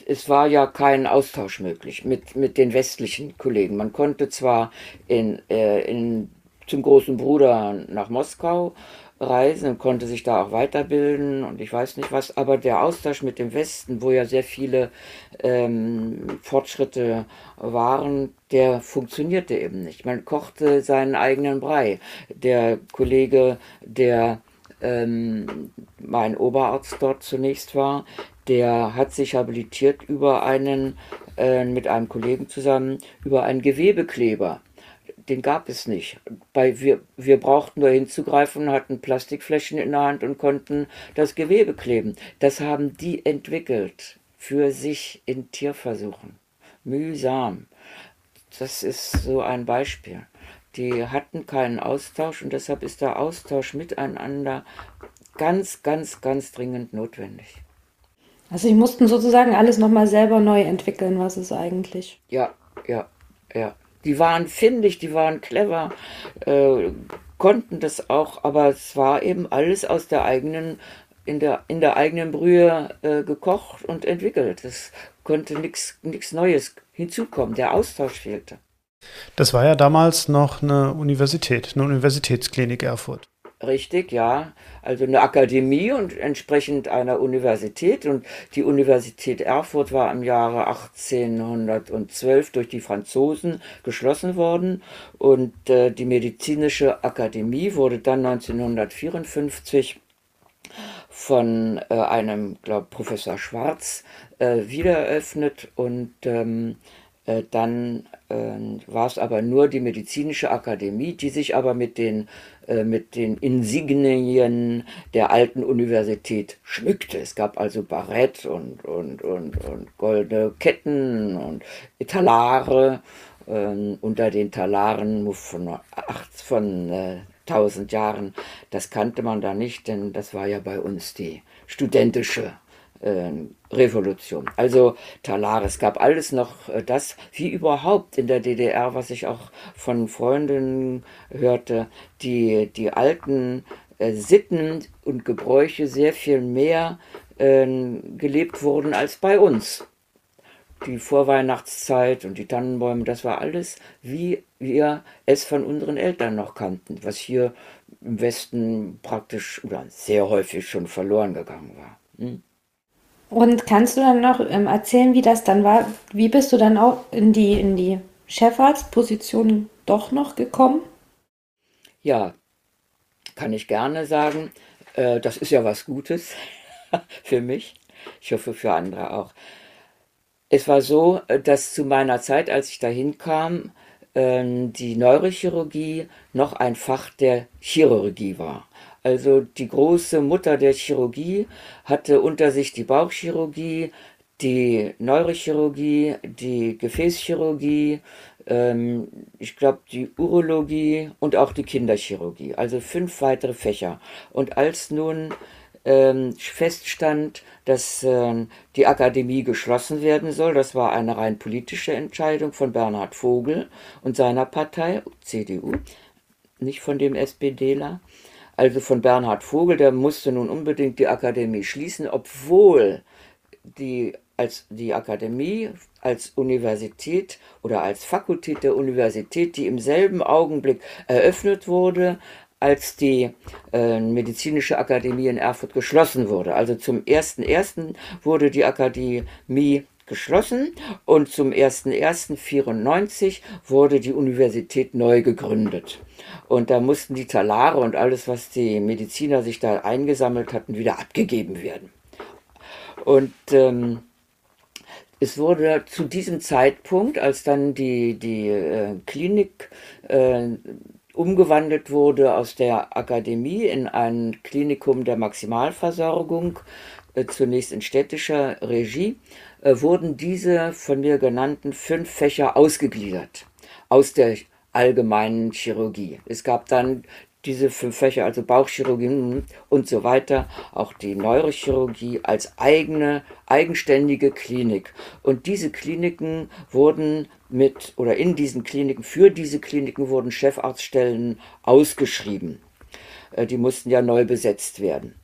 Es war ja kein Austausch möglich mit, mit den westlichen Kollegen. Man konnte zwar in, äh, in, zum großen Bruder nach Moskau reisen und konnte sich da auch weiterbilden und ich weiß nicht was, aber der Austausch mit dem Westen, wo ja sehr viele ähm, Fortschritte waren, der funktionierte eben nicht. Man kochte seinen eigenen Brei. Der Kollege, der ähm, mein Oberarzt dort zunächst war, der hat sich habilitiert über einen, äh, mit einem Kollegen zusammen, über einen Gewebekleber den gab es nicht. Bei, wir, wir brauchten nur hinzugreifen, hatten Plastikflächen in der Hand und konnten das Gewebe kleben. Das haben die entwickelt für sich in Tierversuchen. Mühsam. Das ist so ein Beispiel. Die hatten keinen Austausch und deshalb ist der Austausch miteinander ganz, ganz, ganz dringend notwendig. Also sie mussten sozusagen alles nochmal selber neu entwickeln, was ist eigentlich? Ja, ja, ja. Die waren findig, die waren clever, äh, konnten das auch, aber es war eben alles aus der eigenen, in der, in der eigenen Brühe äh, gekocht und entwickelt. Es konnte nichts Neues hinzukommen. Der Austausch fehlte. Das war ja damals noch eine Universität, eine Universitätsklinik Erfurt. Richtig, ja. Also eine Akademie und entsprechend einer Universität. Und die Universität Erfurt war im Jahre 1812 durch die Franzosen geschlossen worden. Und äh, die Medizinische Akademie wurde dann 1954 von äh, einem, glaube Professor Schwarz, äh, wiedereröffnet und ähm, äh, dann äh, war es aber nur die medizinische Akademie, die sich aber mit den, äh, mit den Insignien der alten Universität schmückte. Es gab also Barett und, und, und, und goldene Ketten und Talare. Ähm, unter den Talaren von, acht, von äh, 1000 Jahren, das kannte man da nicht, denn das war ja bei uns die studentische äh, Revolution. Also Talar, es gab alles noch äh, das, wie überhaupt in der DDR, was ich auch von Freunden hörte, die, die alten äh, Sitten und Gebräuche sehr viel mehr äh, gelebt wurden als bei uns. Die Vorweihnachtszeit und die Tannenbäume, das war alles, wie wir es von unseren Eltern noch kannten, was hier im Westen praktisch oder sehr häufig schon verloren gegangen war. Hm? Und kannst du dann noch ähm, erzählen, wie das dann war? Wie bist du dann auch in die, in die Chefarztposition doch noch gekommen? Ja, kann ich gerne sagen. Äh, das ist ja was Gutes für mich. Ich hoffe für andere auch. Es war so, äh, dass zu meiner Zeit, als ich dahin kam, äh, die Neurochirurgie noch ein Fach der Chirurgie war. Also die große Mutter der Chirurgie hatte unter sich die Bauchchirurgie, die Neurochirurgie, die Gefäßchirurgie, ähm, ich glaube die Urologie und auch die Kinderchirurgie. Also fünf weitere Fächer. Und als nun ähm, feststand, dass äh, die Akademie geschlossen werden soll. Das war eine rein politische Entscheidung von Bernhard Vogel und seiner Partei, CDU, nicht von dem SPDler. Also von Bernhard Vogel, der musste nun unbedingt die Akademie schließen, obwohl die als die Akademie als Universität oder als Fakultät der Universität, die im selben Augenblick eröffnet wurde, als die äh, Medizinische Akademie in Erfurt geschlossen wurde. Also zum 1.1. wurde die Akademie geschlossen und zum 01.01.94 wurde die Universität neu gegründet. Und da mussten die Talare und alles, was die Mediziner sich da eingesammelt hatten, wieder abgegeben werden. Und ähm, es wurde zu diesem Zeitpunkt, als dann die, die äh, Klinik äh, umgewandelt wurde aus der Akademie in ein Klinikum der Maximalversorgung, äh, zunächst in städtischer Regie, wurden diese von mir genannten fünf Fächer ausgegliedert aus der allgemeinen Chirurgie. Es gab dann diese fünf Fächer, also Bauchchirurgie und so weiter, auch die Neurochirurgie als eigene, eigenständige Klinik. Und diese Kliniken wurden mit, oder in diesen Kliniken, für diese Kliniken wurden Chefarztstellen ausgeschrieben. Äh, die mussten ja neu besetzt werden.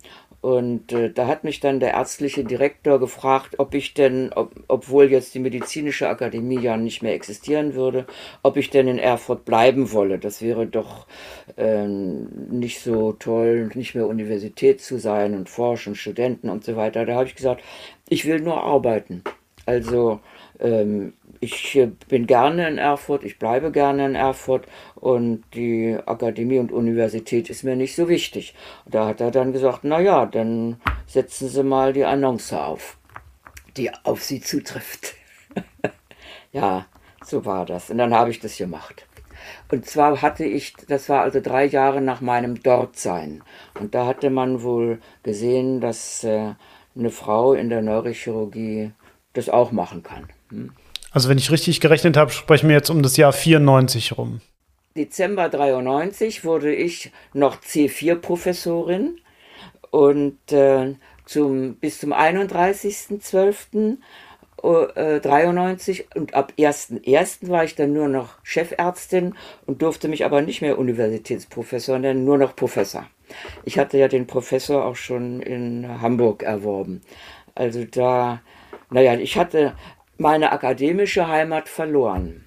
Und äh, da hat mich dann der ärztliche Direktor gefragt, ob ich denn, ob, obwohl jetzt die medizinische Akademie ja nicht mehr existieren würde, ob ich denn in Erfurt bleiben wolle. Das wäre doch äh, nicht so toll, nicht mehr Universität zu sein und forschen, Studenten und so weiter. Da habe ich gesagt, ich will nur arbeiten. Also ähm, ich bin gerne in Erfurt, ich bleibe gerne in Erfurt und die Akademie und Universität ist mir nicht so wichtig. Da hat er dann gesagt, naja, dann setzen Sie mal die Annonce auf, die auf Sie zutrifft. ja, so war das. Und dann habe ich das gemacht. Und zwar hatte ich, das war also drei Jahre nach meinem Dortsein. Und da hatte man wohl gesehen, dass äh, eine Frau in der Neurochirurgie das auch machen kann. Also wenn ich richtig gerechnet habe, sprechen wir jetzt um das Jahr 94 rum. Dezember 93 wurde ich noch C4-Professorin und äh, zum, bis zum 31.12. 93 äh, und ab 1.1. war ich dann nur noch Chefärztin und durfte mich aber nicht mehr Universitätsprofessor, sondern nur noch Professor. Ich hatte ja den Professor auch schon in Hamburg erworben. Also da, naja, ich hatte meine akademische Heimat verloren.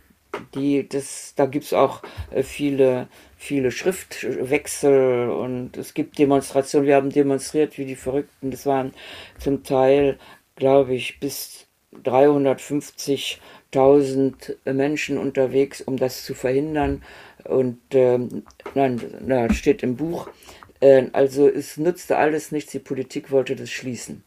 Die, das, da gibt es auch äh, viele, viele Schriftwechsel und es gibt Demonstrationen. Wir haben demonstriert wie die Verrückten. Das waren zum Teil, glaube ich, bis 350.000 Menschen unterwegs, um das zu verhindern. Und ähm, nein, na, steht im Buch. Äh, also es nutzte alles nichts. Die Politik wollte das schließen.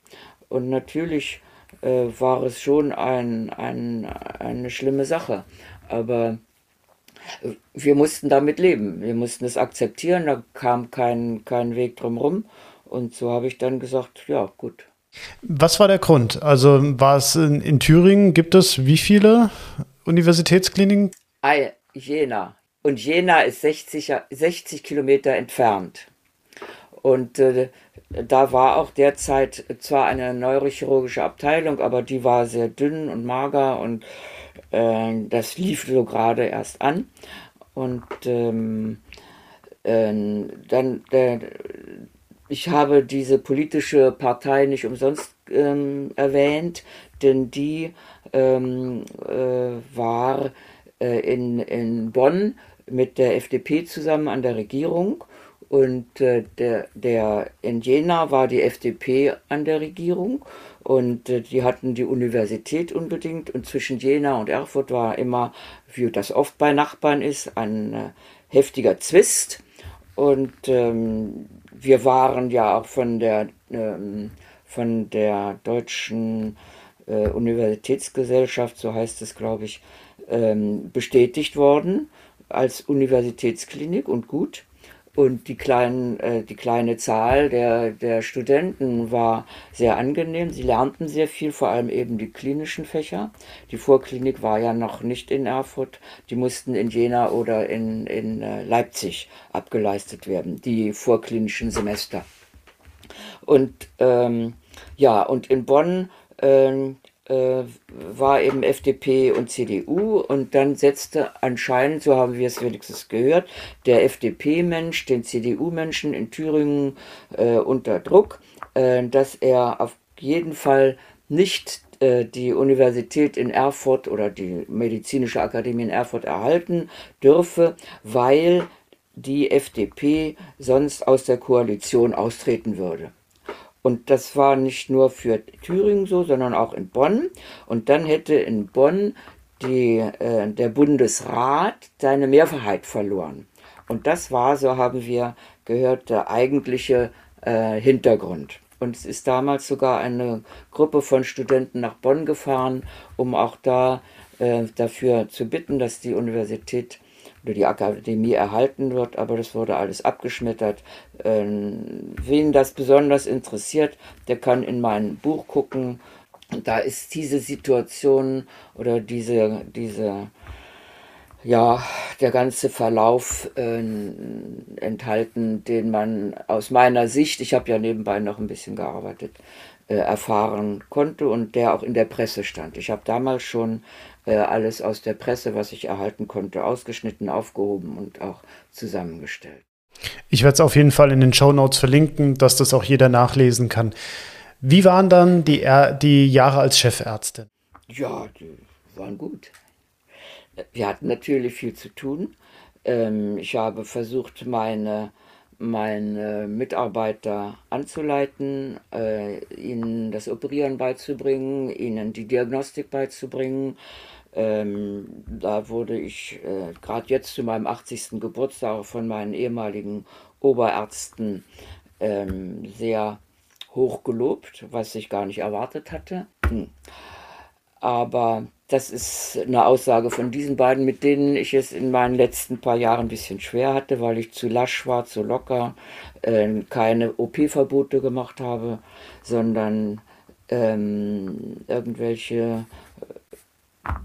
Und natürlich äh, war es schon ein, ein, eine schlimme Sache. Aber äh, wir mussten damit leben. Wir mussten es akzeptieren. Da kam kein, kein Weg drumherum. Und so habe ich dann gesagt, ja, gut. Was war der Grund? Also war es in, in Thüringen, gibt es wie viele Universitätskliniken? Jena. Und Jena ist 60, 60 Kilometer entfernt. Und äh, da war auch derzeit zwar eine neurochirurgische Abteilung, aber die war sehr dünn und mager und äh, das lief so gerade erst an. Und ähm, äh, dann, äh, ich habe diese politische Partei nicht umsonst ähm, erwähnt, denn die ähm, äh, war äh, in, in Bonn mit der FDP zusammen an der Regierung und äh, der, der in Jena war die FDP an der Regierung und äh, die hatten die Universität unbedingt. Und zwischen Jena und Erfurt war immer, wie das oft bei Nachbarn ist, ein äh, heftiger Zwist. Und ähm, wir waren ja auch von der, ähm, von der deutschen äh, Universitätsgesellschaft, so heißt es, glaube ich, ähm, bestätigt worden als Universitätsklinik und gut. Und die, kleinen, äh, die kleine Zahl der, der Studenten war sehr angenehm. Sie lernten sehr viel, vor allem eben die klinischen Fächer. Die Vorklinik war ja noch nicht in Erfurt. Die mussten in Jena oder in, in äh, Leipzig abgeleistet werden, die vorklinischen Semester. Und ähm, ja, und in Bonn ähm, äh, war eben FDP und CDU und dann setzte anscheinend, so haben wir es wenigstens gehört, der FDP-Mensch den CDU-Menschen in Thüringen äh, unter Druck, äh, dass er auf jeden Fall nicht äh, die Universität in Erfurt oder die Medizinische Akademie in Erfurt erhalten dürfe, weil die FDP sonst aus der Koalition austreten würde. Und das war nicht nur für Thüringen so, sondern auch in Bonn. Und dann hätte in Bonn die, äh, der Bundesrat seine Mehrheit verloren. Und das war, so haben wir gehört, der eigentliche äh, Hintergrund. Und es ist damals sogar eine Gruppe von Studenten nach Bonn gefahren, um auch da äh, dafür zu bitten, dass die Universität die Akademie erhalten wird, aber das wurde alles abgeschmettert. Ähm, wen das besonders interessiert, der kann in mein Buch gucken. Da ist diese Situation oder diese, diese ja, der ganze Verlauf äh, enthalten, den man aus meiner Sicht, ich habe ja nebenbei noch ein bisschen gearbeitet, äh, erfahren konnte und der auch in der Presse stand. Ich habe damals schon äh, alles aus der Presse, was ich erhalten konnte, ausgeschnitten, aufgehoben und auch zusammengestellt. Ich werde es auf jeden Fall in den Show Notes verlinken, dass das auch jeder nachlesen kann. Wie waren dann die, er die Jahre als Chefärztin? Ja, die waren gut. Wir hatten natürlich viel zu tun. Ähm, ich habe versucht, meine meine Mitarbeiter anzuleiten, äh, ihnen das Operieren beizubringen, ihnen die Diagnostik beizubringen. Ähm, da wurde ich äh, gerade jetzt zu meinem 80. Geburtstag von meinen ehemaligen Oberärzten ähm, sehr hoch gelobt, was ich gar nicht erwartet hatte. Hm. Aber das ist eine Aussage von diesen beiden, mit denen ich es in meinen letzten paar Jahren ein bisschen schwer hatte, weil ich zu lasch war, zu locker, äh, keine OP-Verbote gemacht habe, sondern ähm, irgendwelche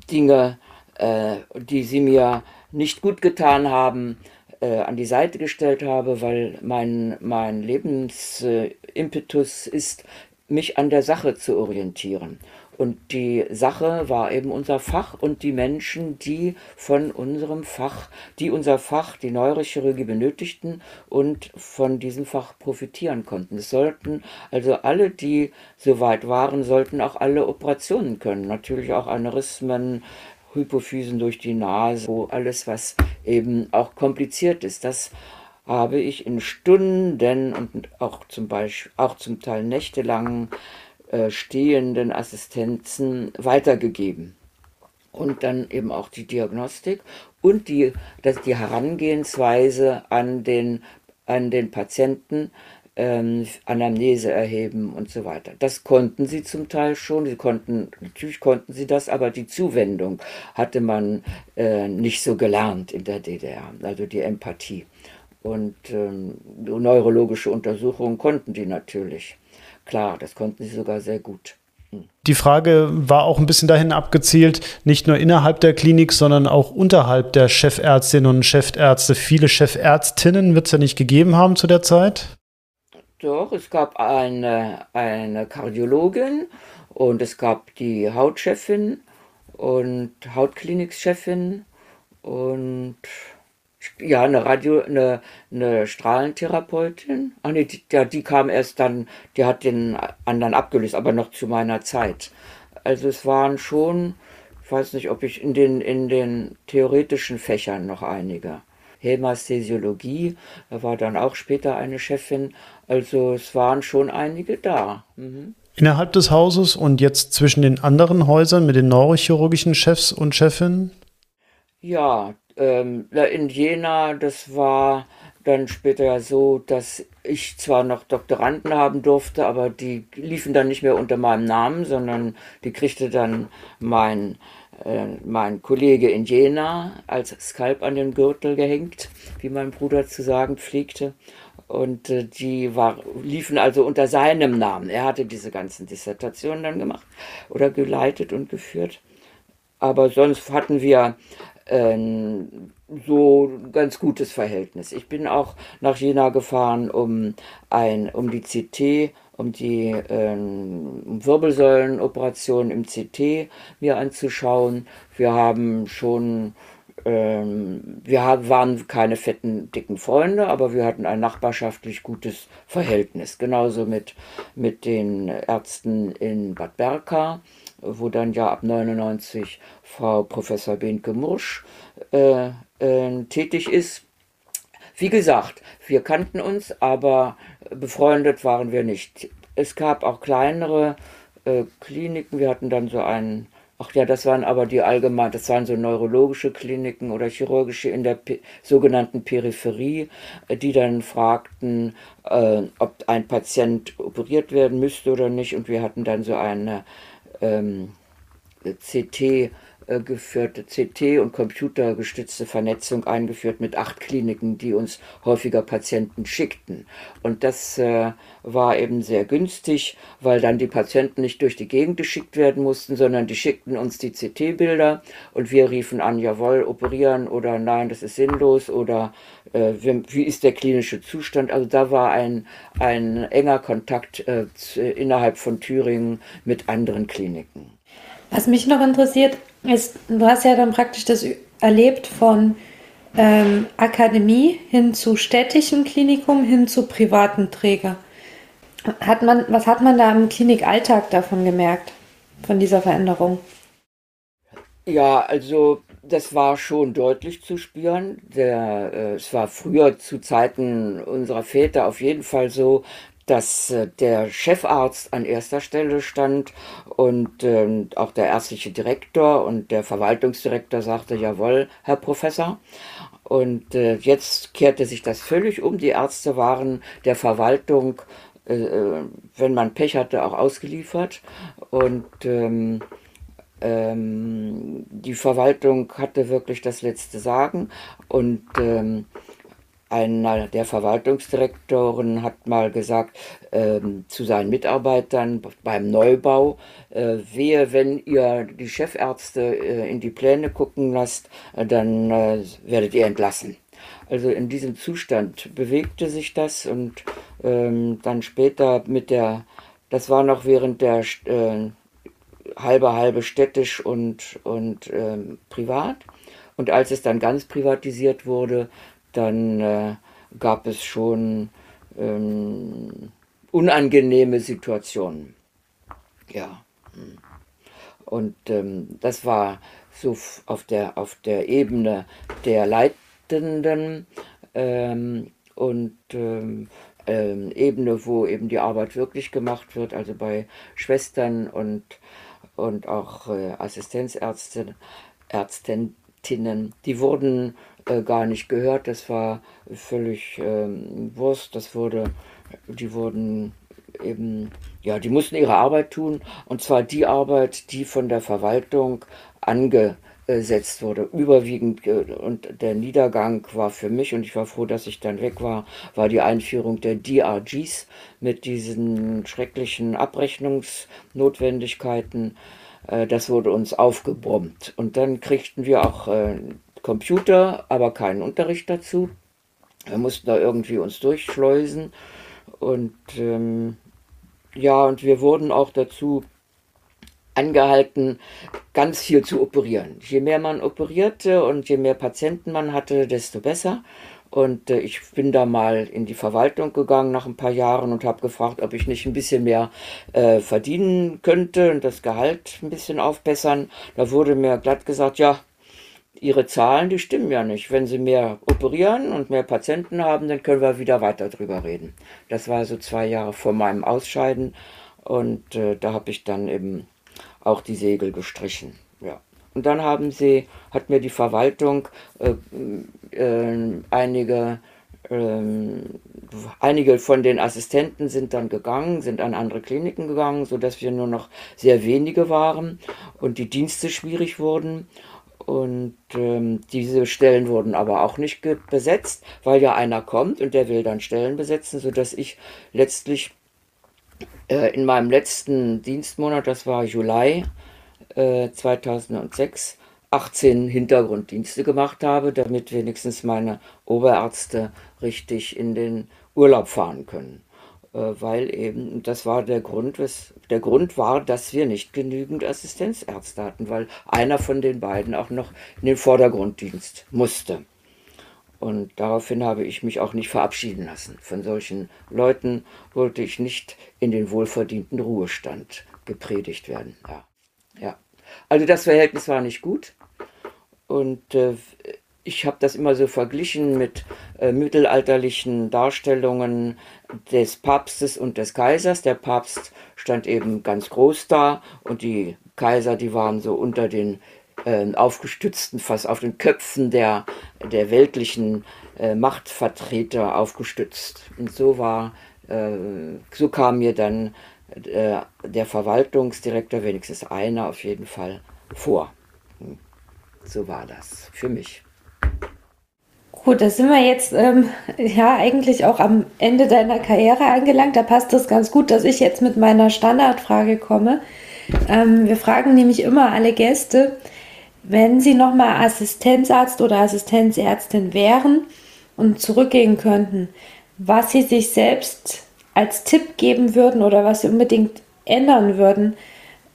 Dinge, äh, die sie mir nicht gut getan haben, äh, an die Seite gestellt habe, weil mein, mein Lebensimpetus ist, mich an der Sache zu orientieren. Und die Sache war eben unser Fach und die Menschen, die von unserem Fach, die unser Fach, die Neurochirurgie benötigten und von diesem Fach profitieren konnten. Es sollten also alle, die soweit waren, sollten auch alle Operationen können. Natürlich auch Aneurysmen, Hypophysen durch die Nase, alles, was eben auch kompliziert ist. Das habe ich in Stunden und auch zum Beispiel, auch zum Teil nächtelang äh, stehenden Assistenzen weitergegeben. Und dann eben auch die Diagnostik und die, das, die Herangehensweise an den, an den Patienten, ähm, Anamnese erheben und so weiter. Das konnten sie zum Teil schon. Sie konnten, natürlich konnten sie das, aber die Zuwendung hatte man äh, nicht so gelernt in der DDR, also die Empathie. Und ähm, neurologische Untersuchungen konnten die natürlich. Klar, das konnten sie sogar sehr gut. Hm. Die Frage war auch ein bisschen dahin abgezielt, nicht nur innerhalb der Klinik, sondern auch unterhalb der Chefärztinnen und Chefärzte. Viele Chefärztinnen wird es ja nicht gegeben haben zu der Zeit? Doch, es gab eine, eine Kardiologin und es gab die Hautchefin und Hautklinikchefin und ja, eine Radio, eine, eine Strahlentherapeutin. Ach nee, die, ja, die kam erst dann, die hat den anderen abgelöst, aber noch zu meiner Zeit. Also es waren schon, ich weiß nicht, ob ich in den, in den theoretischen Fächern noch einige. Hämasthesiologie, da war dann auch später eine Chefin. Also es waren schon einige da. Mhm. Innerhalb des Hauses und jetzt zwischen den anderen Häusern mit den neurochirurgischen Chefs und Chefinnen? Ja, ähm, in Jena, das war dann später ja so, dass ich zwar noch Doktoranden haben durfte, aber die liefen dann nicht mehr unter meinem Namen, sondern die kriegte dann mein äh, mein Kollege in Jena als Skalp an den Gürtel gehängt, wie mein Bruder zu sagen pflegte. Und äh, die war, liefen also unter seinem Namen. Er hatte diese ganzen Dissertationen dann gemacht oder geleitet und geführt. Aber sonst hatten wir so ganz gutes Verhältnis. Ich bin auch nach Jena gefahren, um, ein, um die CT, um die ähm, Wirbelsäulenoperation im CT mir anzuschauen. Wir haben schon ähm, wir waren keine fetten, dicken Freunde, aber wir hatten ein nachbarschaftlich gutes Verhältnis. Genauso mit, mit den Ärzten in Bad Berka, wo dann ja ab 99 Frau Professor Benke Mursch äh, äh, tätig ist. Wie gesagt, wir kannten uns, aber befreundet waren wir nicht. Es gab auch kleinere äh, Kliniken. Wir hatten dann so einen Ach ja, das waren aber die allgemein, das waren so neurologische Kliniken oder chirurgische in der P sogenannten Peripherie, äh, die dann fragten, äh, ob ein Patient operiert werden müsste oder nicht. Und wir hatten dann so eine ähm, CT geführte CT- und computergestützte Vernetzung eingeführt mit acht Kliniken, die uns häufiger Patienten schickten. Und das äh, war eben sehr günstig, weil dann die Patienten nicht durch die Gegend geschickt werden mussten, sondern die schickten uns die CT-Bilder und wir riefen an, jawohl, operieren oder nein, das ist sinnlos oder äh, wie, ist der klinische Zustand. Also da war ein, ein enger Kontakt äh, innerhalb von Thüringen mit anderen Kliniken. Was mich noch interessiert, ist, du hast ja dann praktisch das erlebt von ähm, Akademie hin zu städtischem Klinikum hin zu privaten Träger. Hat man, was hat man da im Klinikalltag davon gemerkt, von dieser Veränderung? Ja, also das war schon deutlich zu spüren. Der, äh, es war früher zu Zeiten unserer Väter auf jeden Fall so, dass äh, der Chefarzt an erster Stelle stand und äh, auch der ärztliche Direktor und der Verwaltungsdirektor sagte, jawohl, Herr Professor. Und äh, jetzt kehrte sich das völlig um. Die Ärzte waren der Verwaltung, äh, wenn man Pech hatte, auch ausgeliefert. Und ähm, ähm, die Verwaltung hatte wirklich das letzte Sagen. Und ähm, einer der Verwaltungsdirektoren hat mal gesagt ähm, zu seinen Mitarbeitern beim Neubau, äh, wehe, wenn ihr die Chefärzte äh, in die Pläne gucken lasst, äh, dann äh, werdet ihr entlassen. Also in diesem Zustand bewegte sich das und ähm, dann später mit der, das war noch während der äh, halbe halbe städtisch und, und ähm, privat. Und als es dann ganz privatisiert wurde, dann äh, gab es schon ähm, unangenehme Situationen. Ja. Hm. Und ähm, das war so auf der, auf der Ebene der Leitenden ähm, und ähm, ähm, Ebene, wo eben die Arbeit wirklich gemacht wird, also bei Schwestern und, und auch äh, Assistenzärztinnen, Ärztinnen, die wurden äh, gar nicht gehört. Das war völlig ähm, Wurst. Das wurde, die wurden eben, ja, die mussten ihre Arbeit tun. Und zwar die Arbeit, die von der Verwaltung angesetzt wurde. Überwiegend, äh, und der Niedergang war für mich, und ich war froh, dass ich dann weg war, war die Einführung der DRGs mit diesen schrecklichen Abrechnungsnotwendigkeiten. Äh, das wurde uns aufgebrummt. Und dann kriegten wir auch Computer, aber keinen Unterricht dazu. Wir mussten da irgendwie uns durchschleusen. Und ähm, ja, und wir wurden auch dazu angehalten, ganz viel zu operieren. Je mehr man operierte und je mehr Patienten man hatte, desto besser. Und äh, ich bin da mal in die Verwaltung gegangen nach ein paar Jahren und habe gefragt, ob ich nicht ein bisschen mehr äh, verdienen könnte und das Gehalt ein bisschen aufbessern. Da wurde mir glatt gesagt, ja, ihre Zahlen, die stimmen ja nicht. Wenn sie mehr operieren und mehr Patienten haben, dann können wir wieder weiter drüber reden. Das war so zwei Jahre vor meinem Ausscheiden und äh, da habe ich dann eben auch die Segel gestrichen. Ja. Und dann haben sie, hat mir die Verwaltung äh, äh, einige ähm, einige von den Assistenten sind dann gegangen, sind an andere Kliniken gegangen, sodass wir nur noch sehr wenige waren und die Dienste schwierig wurden. Und ähm, diese Stellen wurden aber auch nicht besetzt, weil ja einer kommt und der will dann Stellen besetzen, sodass ich letztlich äh, in meinem letzten Dienstmonat, das war Juli äh, 2006, 18 Hintergrunddienste gemacht habe, damit wenigstens meine Oberärzte richtig in den Urlaub fahren können. Äh, weil eben, das war der Grund, was, der Grund war, dass wir nicht genügend Assistenzärzte hatten, weil einer von den beiden auch noch in den Vordergrunddienst musste. Und daraufhin habe ich mich auch nicht verabschieden lassen. Von solchen Leuten wollte ich nicht in den wohlverdienten Ruhestand gepredigt werden. Ja. ja. Also das Verhältnis war nicht gut. Und äh, ich habe das immer so verglichen mit äh, mittelalterlichen Darstellungen des Papstes und des Kaisers. Der Papst stand eben ganz groß da und die Kaiser, die waren so unter den äh, aufgestützten, fast auf den Köpfen der, der weltlichen äh, Machtvertreter aufgestützt. Und so war, äh, so kam mir dann äh, der Verwaltungsdirektor, wenigstens einer auf jeden Fall, vor. Hm. So war das für mich. Gut, da sind wir jetzt ähm, ja eigentlich auch am Ende deiner Karriere angelangt. Da passt das ganz gut, dass ich jetzt mit meiner Standardfrage komme. Ähm, wir fragen nämlich immer alle Gäste, wenn sie nochmal Assistenzarzt oder Assistenzärztin wären und zurückgehen könnten, was sie sich selbst als Tipp geben würden oder was sie unbedingt ändern würden,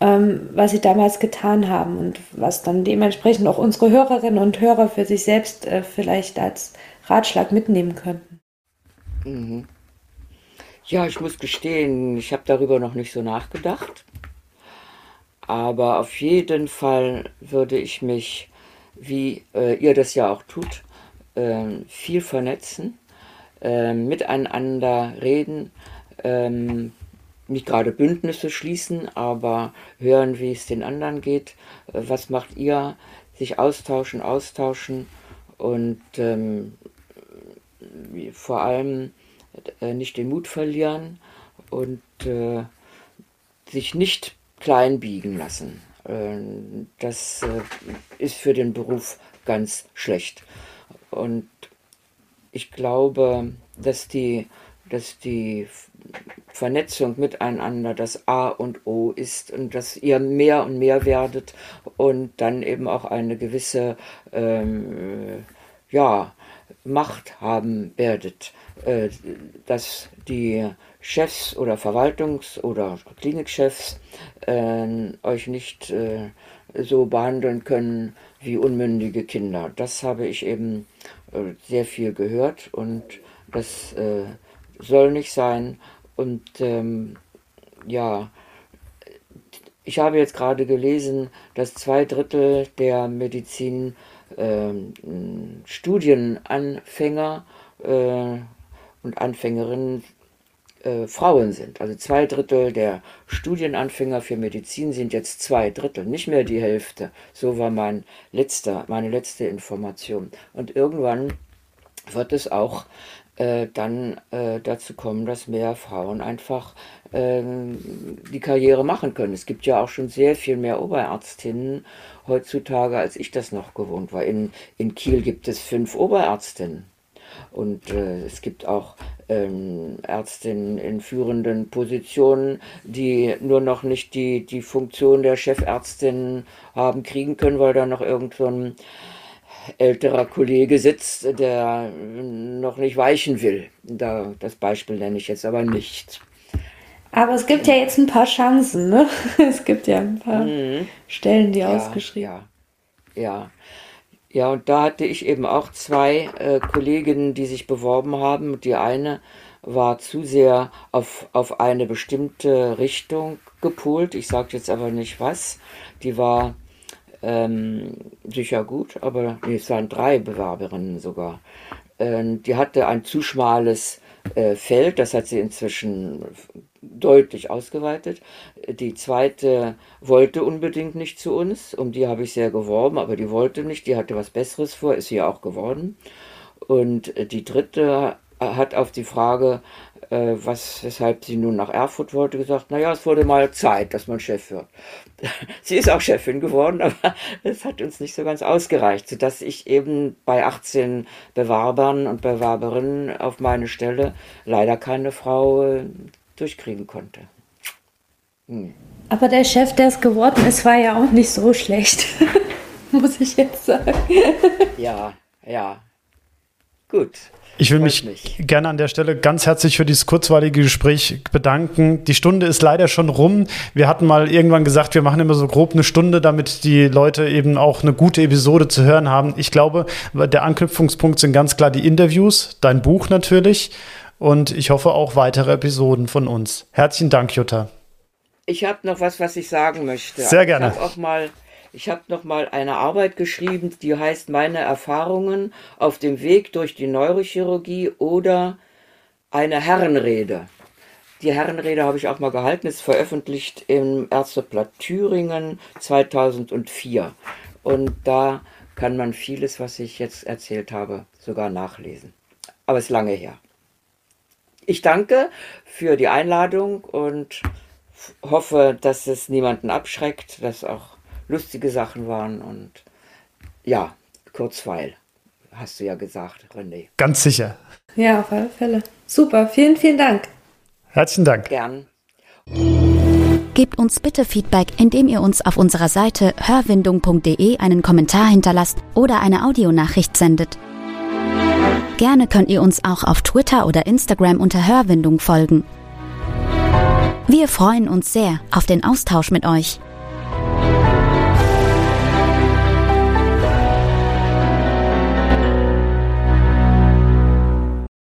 ähm, was sie damals getan haben und was dann dementsprechend auch unsere Hörerinnen und Hörer für sich selbst äh, vielleicht als Ratschlag mitnehmen könnten. Mhm. Ja, ich muss gestehen, ich habe darüber noch nicht so nachgedacht. Aber auf jeden Fall würde ich mich, wie äh, ihr das ja auch tut, äh, viel vernetzen, äh, miteinander reden, ähm, nicht gerade Bündnisse schließen, aber hören, wie es den anderen geht. Äh, was macht ihr? Sich austauschen, austauschen und ähm, vor allem äh, nicht den Mut verlieren und äh, sich nicht klein biegen lassen. Äh, das äh, ist für den Beruf ganz schlecht. Und ich glaube, dass die, dass die Vernetzung miteinander das A und O ist und dass ihr mehr und mehr werdet und dann eben auch eine gewisse ähm, ja, Macht haben werdet, äh, dass die Chefs oder Verwaltungs- oder Klinikchefs äh, euch nicht äh, so behandeln können wie unmündige Kinder. Das habe ich eben äh, sehr viel gehört und das äh, soll nicht sein. Und ähm, ja, ich habe jetzt gerade gelesen, dass zwei Drittel der Medizin äh, Studienanfänger äh, und Anfängerinnen äh, Frauen sind. Also zwei Drittel der Studienanfänger für Medizin sind jetzt zwei Drittel, nicht mehr die Hälfte. So war mein letzter, meine letzte Information. Und irgendwann wird es auch äh, dann äh, dazu kommen, dass mehr Frauen einfach äh, die Karriere machen können. Es gibt ja auch schon sehr viel mehr Oberärztinnen heutzutage, als ich das noch gewohnt war. In, in Kiel gibt es fünf Oberärztinnen. Und äh, es gibt auch ähm, Ärztinnen in führenden Positionen, die nur noch nicht die, die Funktion der Chefärztin haben kriegen können, weil da noch irgend so ein älterer Kollege sitzt, der noch nicht weichen will. Da, das Beispiel nenne ich jetzt aber nicht. Aber es gibt ja jetzt ein paar Chancen, ne? Es gibt ja ein paar mhm. Stellen, die ja, ausgeschrieben Ja, ja. Ja, und da hatte ich eben auch zwei äh, Kolleginnen, die sich beworben haben. Die eine war zu sehr auf, auf eine bestimmte Richtung gepolt. Ich sage jetzt aber nicht was. Die war ähm, sicher gut, aber nee, es waren drei Bewerberinnen sogar. Ähm, die hatte ein zu schmales äh, Feld, das hat sie inzwischen deutlich ausgeweitet. Die zweite wollte unbedingt nicht zu uns, um die habe ich sehr geworben, aber die wollte nicht, die hatte was Besseres vor, ist sie auch geworden. Und die dritte hat auf die Frage, äh, was, weshalb sie nun nach Erfurt wollte, gesagt, naja, es wurde mal Zeit, dass man Chef wird. sie ist auch Chefin geworden, aber es hat uns nicht so ganz ausgereicht, sodass ich eben bei 18 Bewerbern und Bewerberinnen auf meine Stelle leider keine Frau äh, durchkriegen konnte. Hm. Aber der Chef, der es geworden ist, war ja auch nicht so schlecht, muss ich jetzt sagen. ja, ja. Gut. Ich will mich nicht. gerne an der Stelle ganz herzlich für dieses kurzweilige Gespräch bedanken. Die Stunde ist leider schon rum. Wir hatten mal irgendwann gesagt, wir machen immer so grob eine Stunde, damit die Leute eben auch eine gute Episode zu hören haben. Ich glaube, der Anknüpfungspunkt sind ganz klar die Interviews, dein Buch natürlich und ich hoffe auch weitere Episoden von uns. Herzlichen Dank, Jutta. Ich habe noch was, was ich sagen möchte. Sehr gerne. Ich habe auch mal ich habe noch mal eine Arbeit geschrieben, die heißt Meine Erfahrungen auf dem Weg durch die Neurochirurgie oder eine Herrenrede. Die Herrenrede habe ich auch mal gehalten, ist veröffentlicht im Ärzteblatt Thüringen 2004. Und da kann man vieles, was ich jetzt erzählt habe, sogar nachlesen. Aber es ist lange her. Ich danke für die Einladung und hoffe, dass es niemanden abschreckt, dass auch lustige Sachen waren und ja, Kurzweil, hast du ja gesagt, René. Ganz sicher. Ja, auf alle Fälle. Super, vielen, vielen Dank. Herzlichen Dank. Gern. Gebt uns bitte Feedback, indem ihr uns auf unserer Seite hörwindung.de einen Kommentar hinterlasst oder eine Audionachricht sendet. Gerne könnt ihr uns auch auf Twitter oder Instagram unter Hörwindung folgen. Wir freuen uns sehr auf den Austausch mit euch.